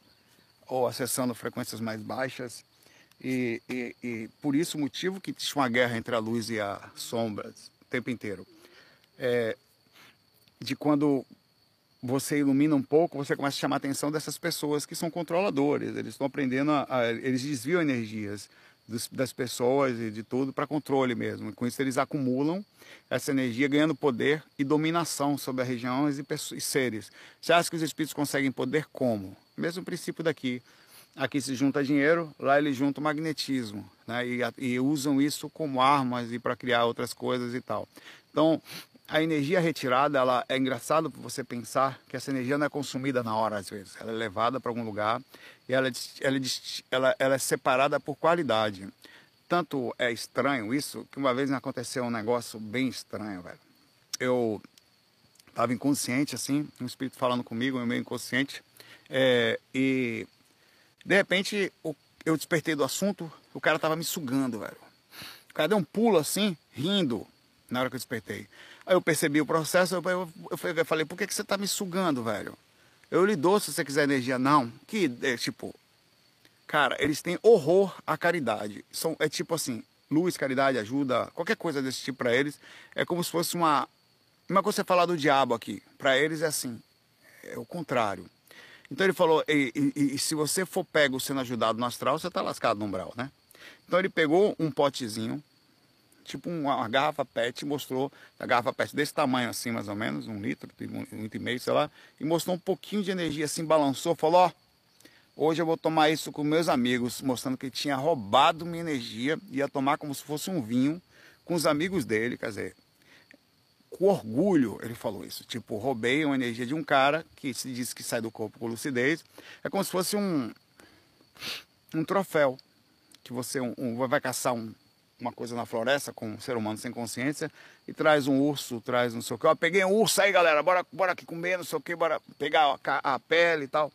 S1: ou acessando frequências mais baixas. E, e, e por isso o motivo que existe uma guerra entre a luz e as sombras o tempo inteiro. É, de quando você ilumina um pouco, você começa a chamar a atenção dessas pessoas que são controladores. Eles estão aprendendo, a, a, eles desviam energias dos, das pessoas e de tudo para controle mesmo. Com isso eles acumulam essa energia, ganhando poder e dominação sobre as regiões e, e seres. Você acha que os espíritos conseguem poder como? Mesmo princípio daqui. Aqui se junta dinheiro, lá eles juntam magnetismo, né? E, e usam isso como armas e para criar outras coisas e tal. Então, a energia retirada, ela é engraçado você pensar que essa energia não é consumida na hora às vezes. Ela é levada para algum lugar e ela, ela, ela, ela é separada por qualidade. Tanto é estranho isso que uma vez me aconteceu um negócio bem estranho, velho. Eu estava inconsciente assim, um espírito falando comigo, meio inconsciente. É, e de repente eu despertei do assunto, o cara tava me sugando, velho. O cara deu um pulo assim, rindo, na hora que eu despertei. Aí eu percebi o processo, eu, eu, eu falei, por que, que você tá me sugando, velho? Eu lhe dou se você quiser energia. Não. Que, é, tipo, cara, eles têm horror à caridade. São, é tipo assim, luz, caridade, ajuda, qualquer coisa desse tipo para eles, é como se fosse uma... Uma coisa você falar do diabo aqui, para eles é assim, é o contrário. Então ele falou, e, e, e, se você for pego sendo ajudado no astral, você está lascado no umbral, né? Então ele pegou um potezinho, tipo uma, garrafa PET, mostrou, a garrafa PET desse tamanho assim, mais ou menos, um litro, um litro e meio, sei lá, e mostrou um pouquinho de energia assim, balançou, falou, ó, hoje eu vou tomar isso com meus amigos, mostrando que tinha roubado minha energia, ia tomar como se fosse um vinho com os amigos dele, quer dizer, com orgulho, ele falou isso. Tipo, roubei uma energia de um cara que se diz que sai do corpo com lucidez. É como se fosse um, um troféu. Que você um, um, vai caçar um, uma coisa na floresta com um ser humano sem consciência e traz um urso, traz não sei o que. Ó, peguei um urso aí, galera, bora, bora aqui comer, não sei o que, bora pegar a, a pele e tal.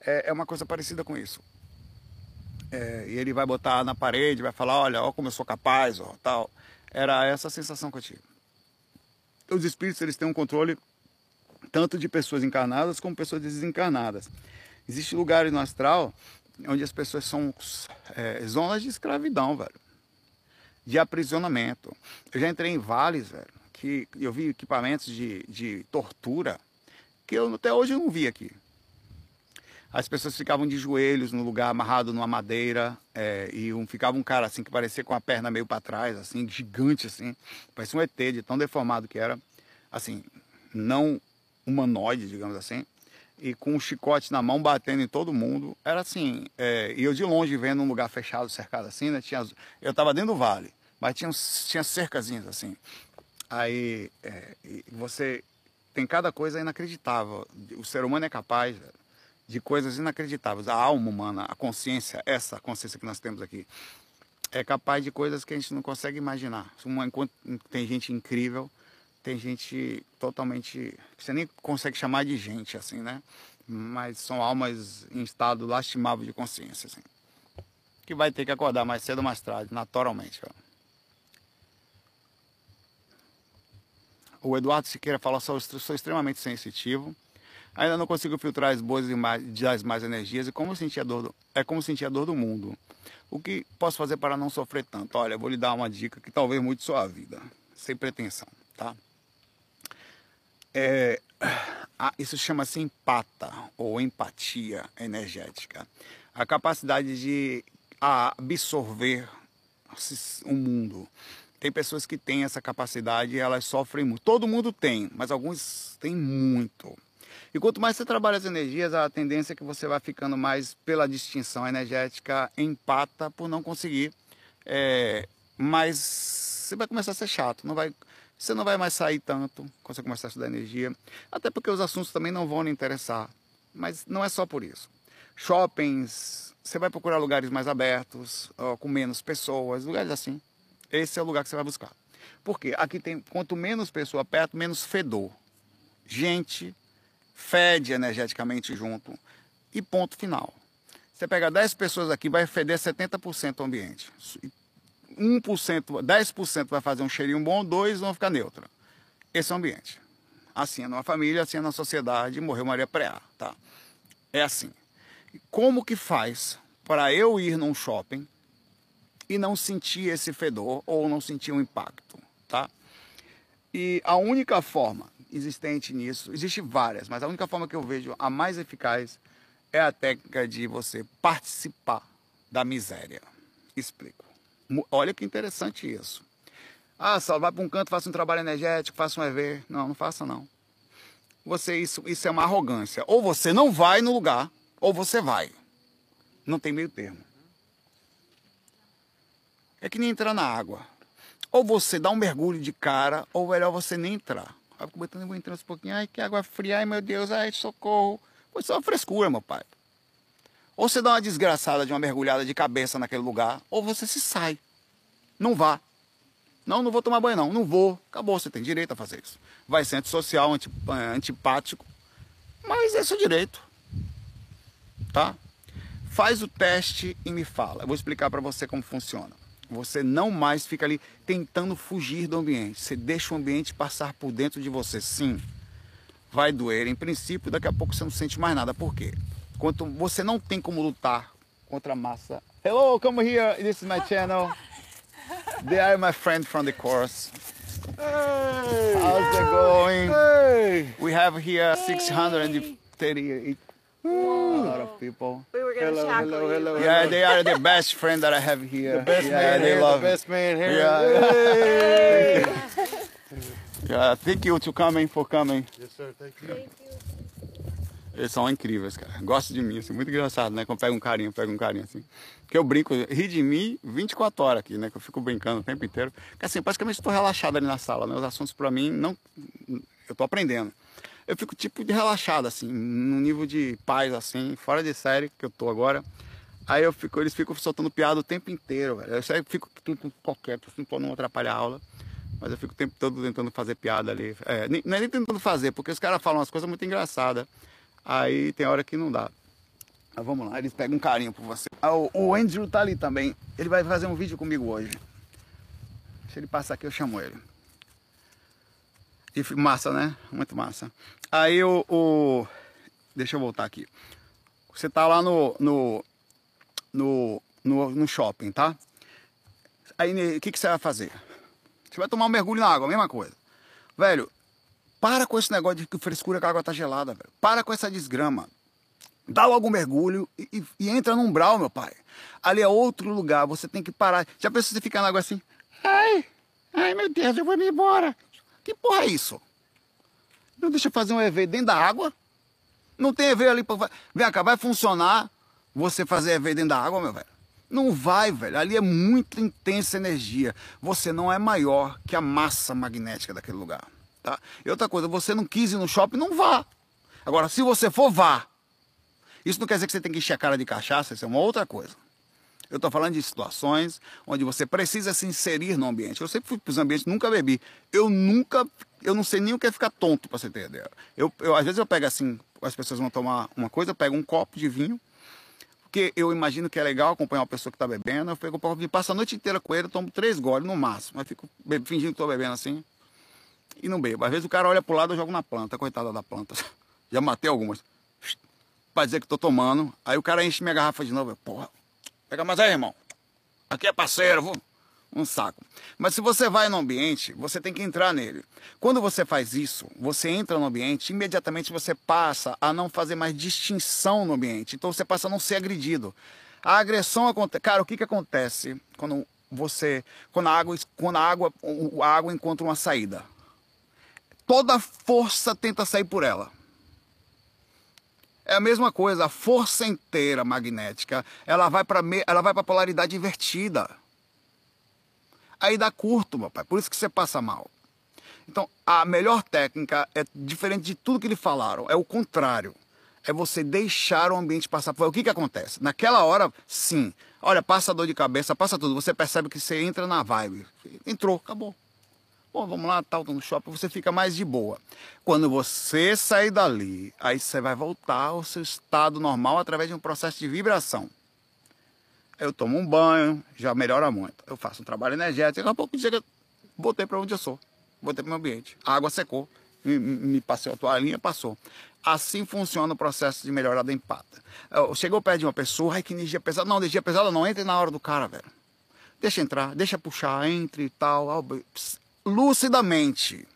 S1: É, é, uma coisa parecida com isso. É, e ele vai botar na parede, vai falar, olha, ó como eu sou capaz, ó, tal. Era essa a sensação que eu tive os espíritos eles têm um controle tanto de pessoas encarnadas como pessoas desencarnadas. Existem lugares no astral onde as pessoas são é, zonas de escravidão, velho. De aprisionamento. Eu já entrei em vales, velho, que eu vi equipamentos de, de tortura que eu até hoje não vi aqui. As pessoas ficavam de joelhos no lugar, amarrado numa madeira, é, e um, ficava um cara assim que parecia com a perna meio para trás, assim, gigante assim, parecia um ET de tão deformado que era, assim, não humanoide, digamos assim, e com um chicote na mão batendo em todo mundo. Era assim, é, e eu de longe vendo um lugar fechado, cercado assim, né? Tinha, eu estava dentro do vale, mas tinha, tinha cercazinhas assim. Aí é, você tem cada coisa inacreditável. O ser humano é capaz, de coisas inacreditáveis. A alma humana, a consciência, essa consciência que nós temos aqui, é capaz de coisas que a gente não consegue imaginar. Tem gente incrível, tem gente totalmente. que você nem consegue chamar de gente, assim, né? Mas são almas em estado lastimável de consciência, assim. Que vai ter que acordar mais cedo ou mais tarde, naturalmente. Ó. O Eduardo Siqueira fala: sou, sou extremamente sensitivo Ainda não consigo filtrar as boas e as más energias e como sentir a dor do, é como sentir a dor do mundo. O que posso fazer para não sofrer tanto? Olha, vou lhe dar uma dica que talvez mude sua vida, sem pretensão, tá? É, isso chama-se empata ou empatia energética. A capacidade de absorver o mundo. Tem pessoas que têm essa capacidade e elas sofrem muito. Todo mundo tem, mas alguns têm muito. E quanto mais você trabalha as energias, a tendência é que você vai ficando mais pela distinção energética, empata por não conseguir. É, mas você vai começar a ser chato, não vai, você não vai mais sair tanto quando você começar a estudar energia. Até porque os assuntos também não vão lhe interessar. Mas não é só por isso. Shoppings, você vai procurar lugares mais abertos, com menos pessoas, lugares assim. Esse é o lugar que você vai buscar. Porque aqui tem, quanto menos pessoa perto, menos fedor. Gente fede energeticamente junto. E ponto final. Você pega 10 pessoas aqui, vai feder 70% o ambiente. 1%, 10% vai fazer um cheirinho bom, 2% vão ficar neutro. Esse é o ambiente. Assim é numa família, assim é na sociedade, morreu Maria Preá, tá? É assim. Como que faz para eu ir num shopping e não sentir esse fedor ou não sentir um impacto, tá? E a única forma existente nisso, existe várias, mas a única forma que eu vejo a mais eficaz é a técnica de você participar da miséria. Explico. Olha que interessante isso. Ah, Saulo, vai para um canto, faça um trabalho energético, faça um EV. Não, não faça não. Você isso, isso é uma arrogância. Ou você não vai no lugar, ou você vai. Não tem meio termo. É que nem entrar na água. Ou você dá um mergulho de cara, ou melhor você nem entrar. Aí vou um pouquinho, ai que água fria, ai meu Deus, ai socorro. Foi só frescura, meu pai. Ou você dá uma desgraçada de uma mergulhada de cabeça naquele lugar, ou você se sai. Não vá. Não, não vou tomar banho não, não vou. Acabou, você tem direito a fazer isso. Vai ser antissocial, eh, antipático, mas é seu direito. Tá? Faz o teste e me fala. Eu vou explicar para você como funciona. Você não mais fica ali tentando fugir do ambiente. Você deixa o ambiente passar por dentro de você. Sim, vai doer em princípio, daqui a pouco você não sente mais nada. Por quê? Quanto você não tem como lutar contra a massa. Hello, come here. This is my channel. They are my friend from the course. Hey, How's it going? Hey. We have here 638 a lot of people.
S2: We were gonna hello, hello, hello,
S1: Yeah, they are the best friend that I have here.
S3: The best
S1: yeah,
S3: man
S1: they
S3: here,
S1: love
S3: the best man here.
S1: Yeah.
S3: Hey. [laughs]
S1: yeah, thank you to coming for coming.
S3: Yes, sir. Thank you.
S2: Thank you.
S1: Eles são incríveis, cara. Gosto de mim, assim, muito engraçado, né? Quando pega um carinho, pega um carinho, assim. Que eu brinco, ri de mim 24 horas aqui, né? Que eu fico brincando o tempo inteiro. Porque assim, praticamente estou relaxado ali na sala, né? Os assuntos para mim, não... Eu tô aprendendo. Eu fico tipo de relaxado, assim, num nível de paz, assim, fora de série que eu tô agora. Aí eu fico, eles ficam soltando piada o tempo inteiro, velho. Eu sempre fico qualquer, assim, pra não atrapalhar a aula. Mas eu fico o tempo todo tentando fazer piada ali. É, nem, é nem tentando fazer, porque os caras falam umas coisas muito engraçadas. Aí tem hora que não dá. Mas vamos lá, eles pegam um carinho por você. Ah, o, o Andrew tá ali também. Ele vai fazer um vídeo comigo hoje. Se ele passar aqui, eu chamo ele. E massa, né? Muito massa. Aí o, o. Deixa eu voltar aqui. Você tá lá no. no. no, no, no shopping, tá? Aí o que, que você vai fazer? Você vai tomar um mergulho na água, mesma coisa. Velho, para com esse negócio de que frescura que a água tá gelada, velho. Para com essa desgrama. Dá logo um mergulho e, e, e, entra num umbral, meu pai. Ali é outro lugar, você tem que parar. Já pensou você ficar na água assim? Ai, ai meu Deus, eu vou me embora. Que porra é isso? Não deixa fazer um EV dentro da água? Não tem EV ali pra... Vem cá, vai funcionar você fazer EV dentro da água, meu velho? Não vai, velho. Ali é muito intensa energia. Você não é maior que a massa magnética daquele lugar. Tá? E outra coisa, você não quis ir no shopping, não vá. Agora, se você for, vá. Isso não quer dizer que você tem que encher a cara de cachaça, isso é uma outra coisa. Eu estou falando de situações onde você precisa se inserir no ambiente. Eu sempre fui para os ambientes, nunca bebi. Eu nunca, eu não sei nem o que é ficar tonto, para você ideia. Eu, eu, às vezes eu pego assim, as pessoas vão tomar uma coisa, eu pego um copo de vinho, porque eu imagino que é legal acompanhar uma pessoa que está bebendo. Eu pego um copo de vinho, passo a noite inteira com ele, tomo três goles no máximo. Mas fico fingindo que estou bebendo assim e não bebo. Às vezes o cara olha para o lado, eu jogo na planta, coitada da planta. [laughs] Já matei algumas. Para dizer que estou tomando. Aí o cara enche minha garrafa de novo. Eu, porra, Pega mais aí, irmão. Aqui é parceiro, vou. Um saco. Mas se você vai no ambiente, você tem que entrar nele. Quando você faz isso, você entra no ambiente, imediatamente você passa a não fazer mais distinção no ambiente. Então você passa a não ser agredido. A agressão acontece. Cara, o que, que acontece quando você. Quando a água, quando a água, a água encontra uma saída? Toda força tenta sair por ela. É a mesma coisa, a força inteira magnética, ela vai para ela vai para polaridade invertida. Aí dá curto, meu pai. Por isso que você passa mal. Então, a melhor técnica é diferente de tudo que lhe falaram, é o contrário. É você deixar o ambiente passar por. O que que acontece? Naquela hora, sim. Olha, passa dor de cabeça, passa tudo. Você percebe que você entra na vibe. Entrou, acabou. Bom, vamos lá, tal, no shopping, você fica mais de boa. Quando você sair dali, aí você vai voltar ao seu estado normal através de um processo de vibração. Eu tomo um banho, já melhora muito. Eu faço um trabalho energético, daqui a pouco chega, voltei para onde eu sou, voltei para o meu ambiente. A água secou, me, me passou a toalhinha, passou. Assim funciona o processo de melhorar da empata. Chegou perto de uma pessoa, ai que energia pesada. Não, energia pesada não, entre na hora do cara, velho. Deixa entrar, deixa puxar, entre e tal. Lucidamente.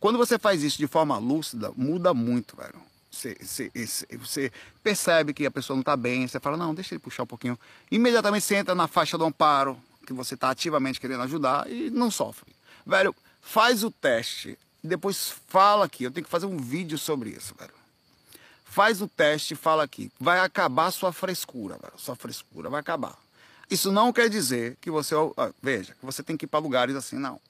S1: Quando você faz isso de forma lúcida, muda muito, velho. Você, você, você, percebe que a pessoa não está bem, você fala, não, deixa ele puxar um pouquinho. Imediatamente você entra na faixa do amparo, que você está ativamente querendo ajudar e não sofre. Velho, faz o teste, depois fala aqui. Eu tenho que fazer um vídeo sobre isso, velho. Faz o teste e fala aqui. Vai acabar sua frescura, velho. Sua frescura vai acabar. Isso não quer dizer que você, veja, que você tem que ir para lugares assim, não.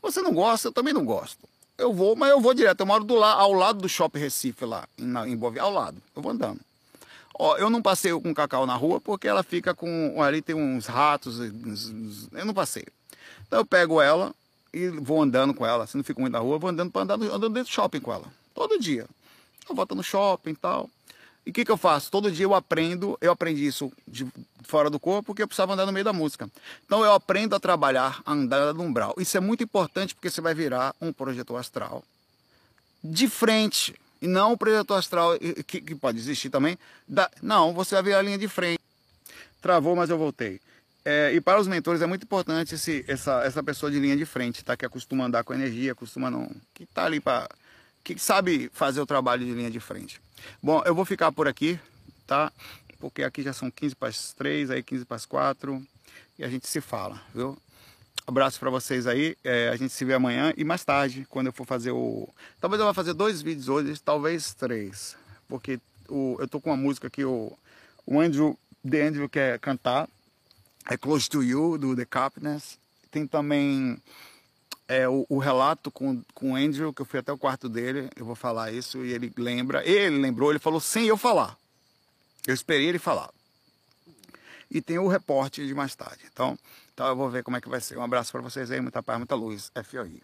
S1: Você não gosta, eu também não gosto eu vou, mas eu vou direto. Eu moro do la ao lado do Shopping Recife, lá em, em Boa ao lado. Eu vou andando. Ó, eu não passeio com cacau na rua porque ela fica com. Ali tem uns ratos. Eu não passeio. Então eu pego ela e vou andando com ela. Se não fico muito na rua, vou andando para andar andando dentro do shopping com ela. Todo dia. Eu volto no shopping e tal. E o que, que eu faço? Todo dia eu aprendo, eu aprendi isso de fora do corpo, porque eu precisava andar no meio da música. Então eu aprendo a trabalhar, a andar no umbral. Isso é muito importante porque você vai virar um projetor astral de frente. E não o projetor astral, que, que pode existir também. Da, não, você vai virar a linha de frente. Travou, mas eu voltei. É, e para os mentores é muito importante esse, essa, essa pessoa de linha de frente, tá? Que acostuma andar com energia, costuma não. Que tá ali para. Que sabe fazer o trabalho de linha de frente. Bom, eu vou ficar por aqui, tá? Porque aqui já são 15 para as 3, aí 15 para as 4 e a gente se fala, viu? Abraço para vocês aí, é, a gente se vê amanhã e mais tarde, quando eu for fazer o... Talvez eu vá fazer dois vídeos hoje, talvez três, porque o, eu tô com uma música que o, o Andrew, The Andrew quer cantar, é Close to You, do The Capness. Tem também é, o, o, relato com, com o Andrew, que eu fui até o quarto dele, eu vou falar isso, e ele lembra, ele lembrou, ele falou sem eu falar. Eu esperei ele falar. E tem o reporte de mais tarde. Então, então eu vou ver como é que vai ser. Um abraço para vocês aí, muita paz, muita luz. FOI.